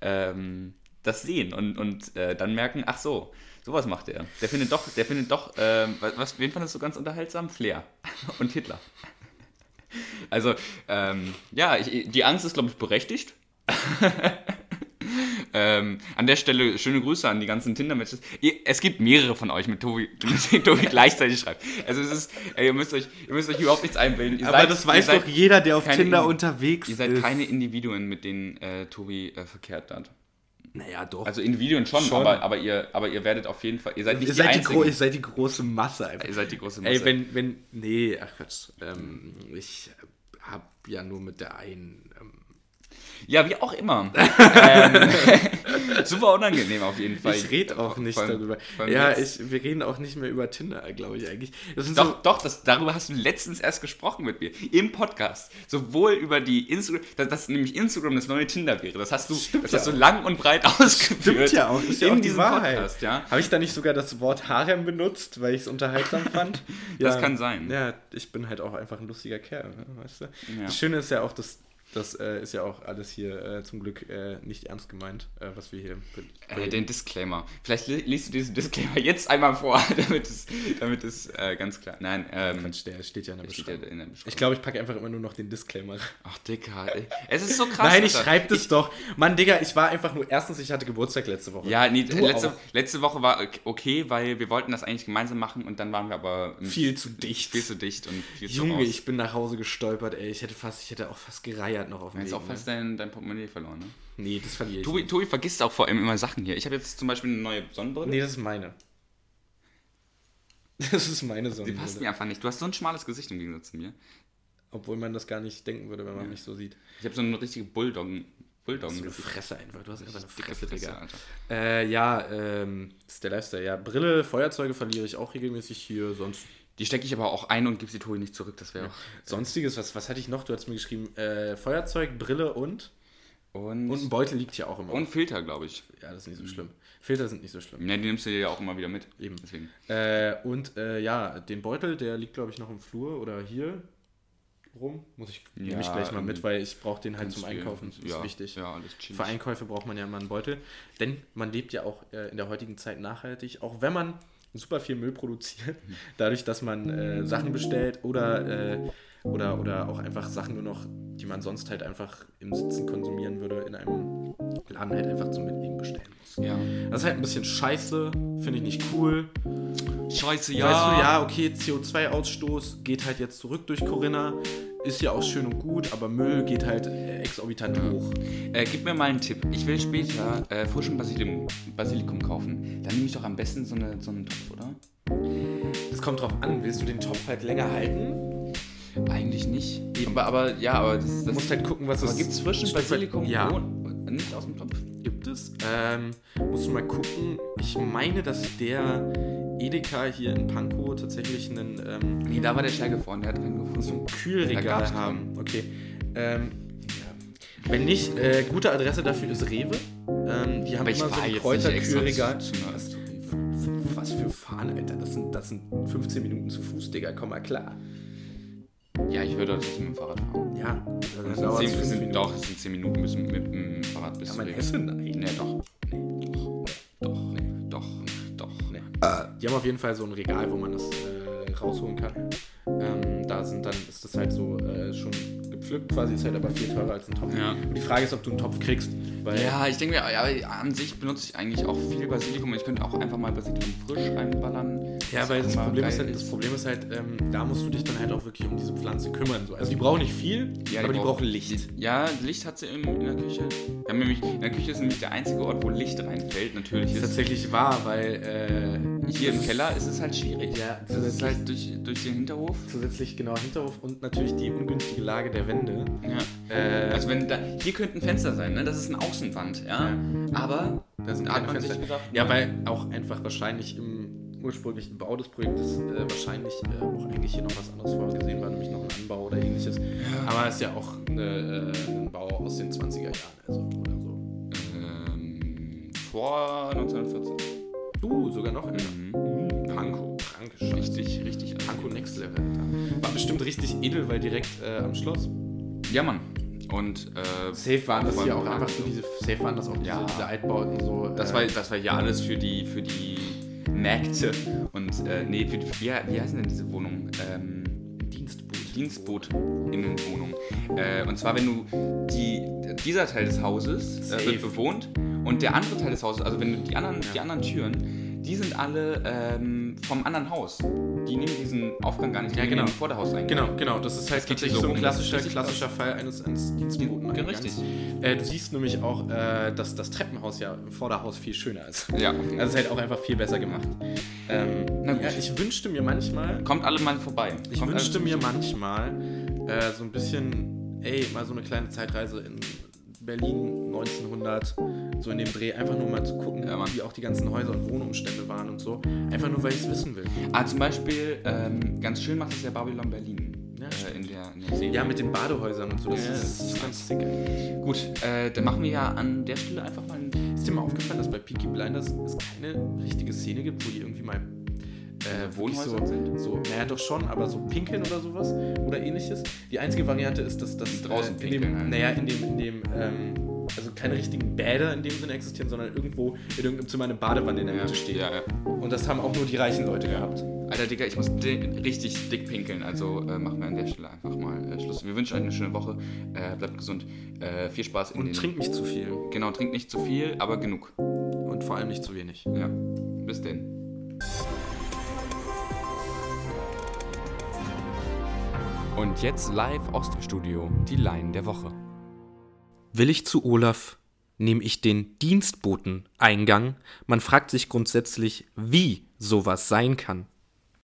ähm, das sehen und, und äh, dann merken, ach so, sowas macht er. Der findet doch, der findet doch, ähm, was, wen fandest du ganz unterhaltsam? Flair und Hitler. Also, ähm, ja, ich, die Angst ist, glaube ich, berechtigt. ähm, an der Stelle schöne Grüße an die ganzen Tinder-Matches. Es gibt mehrere von euch, mit Tobi, mit Tobi gleichzeitig schreibt. Also es ist, ey, ihr müsst euch, ihr müsst euch überhaupt nichts einbilden. Ihr aber seid- das weiß doch jeder, der auf Tinder Indi- unterwegs Ihr seid ist. keine Individuen, mit denen äh, Tobi äh, verkehrt hat. Naja, doch. Also Individuen schon, Schon. Aber, aber, ihr, aber ihr werdet auf jeden Fall, ihr seid nicht ihr, die seid die ihr seid die große Masse einfach. ihr seid die große Masse. Ey, wenn, wenn, nee, ach Quatsch. Ähm, ich hab ja nur mit der einen. Ähm, Ja, wie auch immer. ähm, super unangenehm auf jeden Fall. ich rede auch nicht allem- darüber. allem Ja, ich, wir reden auch nicht mehr über Tinder, glaube ich eigentlich. Das sind Doch, doch, das, darüber hast du letztens erst gesprochen mit mir. Im Podcast. Sowohl über die Instagram, dass, dass nämlich Instagram das neue Tinder wäre. Das hast du, das ja hast du auch. lang und breit ausgeführt. Stimmt ja auch, ist ja in auch die diesem Wahrheit. Podcast, ja. Habe ich da nicht sogar das Wort Harem benutzt, weil ich es unterhaltsam fand? Das kann sein. Ja, ich bin halt auch einfach ein lustiger Kerl, ne, weißt du? Ja. Das Schöne ist ja auch, dass das äh, ist ja auch alles hier äh, zum Glück äh, nicht ernst gemeint, äh, was wir hier. Äh, den Disclaimer. Vielleicht li- liest du diesen Disclaimer jetzt einmal vor, damit es, damit es äh, ganz klar. Nein, ähm, Quatsch, der steht ja in der Beschreibung. in der Beschreibung. Ich glaube, ich packe einfach immer nur noch den Disclaimer. Ach, Dicker, ey. Es ist so krass. Nein, ich schreibe das doch. Mann, Digga, ich war einfach nur. Erstens, ich hatte Geburtstag letzte Woche. Ja, nee, letzte, letzte Woche war okay, weil wir wollten das eigentlich gemeinsam machen und dann waren wir aber Viel zu dicht. viel zu dicht und viel zu Junge, ich bin nach Hause gestolpert, ey. Ich hätte fast, ich hätte auch fast gereiert noch auf dem Du hast Weg. auch fast dein, dein Portemonnaie verloren, ne? ne? Nee, das verliere ich. Tobi, nicht. Tobi vergisst auch vor allem immer Sachen hier. Ich habe jetzt zum Beispiel eine neue Sonnenbrille. Nee, das ist meine. Das ist meine Die Sonnenbrille. passt mir einfach nicht. Du hast so ein schmales Gesicht im Gegensatz zu mir. Obwohl man das gar nicht denken würde, wenn man mich so sieht. Ich habe so eine richtige Bulldoggen. Bulldoggen. So eine Fresse einfach. Du hast einfach eine Dicke Fresse, Fresse, Digga. Äh, ja, ähm, das ist der Lifestyle. Ja, Brille, Feuerzeuge verliere ich auch regelmäßig hier. Sonst Die stecke ich aber auch ein und gebe sie Tobi nicht zurück. Das wäre auch. Sonstiges, was, was hatte ich noch? Du hast mir geschrieben, äh, Feuerzeug, Brille und? Und, Und ein Beutel liegt hier auch immer. und Filter, glaube ich. ja, das ist nicht so schlimm. Filter sind nicht so schlimm. Ja, die nimmst du dir ja auch immer wieder mit. Eben. Deswegen. Äh, und äh, ja, den Beutel, der liegt, glaube ich, noch im Flur oder hier rum. Muss ich, nehme Ja, ich gleich mal mit, weil ich brauche den halt zum. Einkaufen. Das ja, ist wichtig. Ja, alles chillig. Für Einkäufe braucht man ja immer einen Beutel. Denn man lebt ja auch äh, in der heutigen Zeit nachhaltig, auch wenn man super viel Müll produziert, dadurch, dass man äh, Sachen bestellt oder, äh, oder, oder auch einfach Sachen nur noch, die man sonst halt einfach im Sitzen konsumieren würde, in einem Laden halt einfach zum Mitnehmen bestellen muss. Ja. Das ist halt ein bisschen scheiße, finde ich nicht cool. Scheiße, Weißt du, ja, okay, CO2-Ausstoß geht halt jetzt zurück durch Corinna. Ist ja auch schön und gut, aber Müll geht halt äh, exorbitant hoch. Äh, gib mir mal einen Tipp. Ich will später äh, frischen Basilikum, Basilikum kaufen. Dann nehme ich doch am besten so, eine, so einen Topf, oder? Das kommt drauf an, willst du den Topf halt länger halten? Eigentlich nicht. Aber, aber ja, aber das, Du das musst halt gucken, was es gibt es frischen Basilikum Ja. ohne- nicht aus dem Topf? Gibt es. Ähm, musst du mal gucken. Ich meine, dass der Edeka hier in Pankow tatsächlich einen, ähm, Nee, da war der Stärke vorne, der hat keinen so ein Kühlregal haben. Okay. Ähm, ja. Wenn nicht, äh, gute Adresse dafür ist Rewe. Ähm, die haben immer so ein Kräuterkühlregal. Was für Fahren, Alter. Das sind, das sind 15 Minuten zu Fuß, Digga. Komm mal klar. Ja, ich würde trotzdem mit dem Fahrrad fahren. Ja, dann Das sind dauert's zehn, fünf das sind, Minuten. doch, es sind 10 Minuten bis mit, dem Fahrrad bis Ja, man Weg. Hessen, nein. Nee, doch. Die haben auf jeden Fall so ein Regal, wo man das äh, rausholen kann. Ähm, da sind dann, ist das halt so äh, schon gepflückt quasi, ist halt aber viel teurer als ein Topf. Ja. Und die Frage ist, ob du einen Topf kriegst. Weil Ja, ich denke mir, ja, an sich benutze ich eigentlich auch viel Basilikum. Ich könnte auch einfach mal Basilikum frisch reinballern. Ja, weil das Problem, ist halt, das Problem ist halt, ähm, da musst du dich dann halt auch wirklich um diese Pflanze kümmern. So. Also die brauchen nicht viel, aber die, brauchen Licht. Die, ja, Licht hat sie in, in der Küche. Haben nämlich, in der Küche ist nämlich der einzige Ort, wo Licht reinfällt. Natürlich Das ist ist tatsächlich wahr, weil äh, hier im Keller ist es halt schwierig. Ja, das ist halt durch, durch den Hinterhof. zusätzlich genau Hinterhof und natürlich die ungünstige Lage der Wände. Ja. Äh, Also wenn da, hier könnte ein Fenster sein, ne? Das ist eine Außenwand, ja. Aber Da sind keine Fenster. gedacht, Ja, weil auch einfach wahrscheinlich im ursprünglichen Bau des Projektes äh, wahrscheinlich äh, auch eigentlich hier noch was anderes vorgesehen war, nämlich noch ein Anbau oder ähnliches. Aber es ist ja auch äh, äh, ein Bau aus den 20er Jahren also, oder so. vor 1914. Uh, sogar noch älter. Mhm. Kranke Scheiße. Richtig, richtig. Pankow Next Level. War bestimmt richtig edel, weil direkt äh, am Schloss. Ja, Mann. Und äh, Safe waren das hier auch einfach so diese, safe waren das auch diese, Ja. diese Altbauten so. das, äh, war, das war hier alles für die, für die Mägde. Und äh, nee, für wie, wie heißen denn diese Wohnungen? Ähm, Dienstboot. Dienstbotinnenwohnung. Äh, und zwar, wenn du die, dieser Teil des Hauses äh, wird bewohnt und der andere Teil des Hauses, also wenn du die anderen, die anderen Türen, die sind alle ähm, vom anderen Haus. Die nehmen diesen Aufgang gar nicht, die Ja, nehmen genau. den Vorderhauseingang. Genau, genau. Das ist halt hier tatsächlich so so ein klassischer, klassischer Fall eines, eines Dienstboten. Ja, richtig. Äh, du siehst nämlich auch, äh, dass das Treppenhaus ja im Vorderhaus viel schöner ist. Ja. Also es ist halt auch einfach viel besser gemacht. Ähm, Na gut. Ja, ich wünschte mir manchmal, Kommt alle mal vorbei. ich Kommt wünschte mir manchmal äh, so ein bisschen, ey, mal so eine kleine Zeitreise in Berlin 1900, so in dem Dreh, einfach nur mal zu gucken, Ja, wie auch die ganzen Häuser und Wohnumstände waren und so. Einfach nur, weil ich es wissen will. Ah, zum Beispiel, ähm, ganz schön macht es ja Babylon Berlin. Ja, äh, in, der, in der Serie. Ja, mit den Badehäusern und so, das, Ja, ist, das ist ganz sick eigentlich. Gut, äh, dann machen wir ja an der Stelle einfach mal ein Ist dir mal aufgefallen, dass bei Peaky Blinders es keine richtige Szene gibt, wo die irgendwie mal äh, wirklich so, Wohnhäuser sind? so, naja doch schon, aber so pinkeln oder sowas oder ähnliches. Die einzige Variante ist, dass das Draußen äh, in dem, pinkeln halt. naja, in dem, in dem, ähm, also keine richtigen Bäder in dem Sinne existieren, sondern irgendwo in irgendeinem Zimmer eine Badewanne in der Mitte steht. Ja, ja. Und das haben auch nur die reichen Leute gehabt. Alter, Digga, ich muss di richtig dick pinkeln, also äh, machen wir an der Stelle einfach mal äh, Schluss. Wir wünschen euch eine schöne Woche, äh, bleibt gesund, äh, viel Spaß in Und den... trinkt nicht zu viel. Genau, trinkt nicht zu viel, aber genug. Und vor allem nicht zu wenig. Ja, bis denn. Und jetzt live aus dem Studio die Line der Woche. Will ich zu Olaf, nehme ich den Dienstboteneingang. Man fragt sich grundsätzlich, wie sowas sein kann.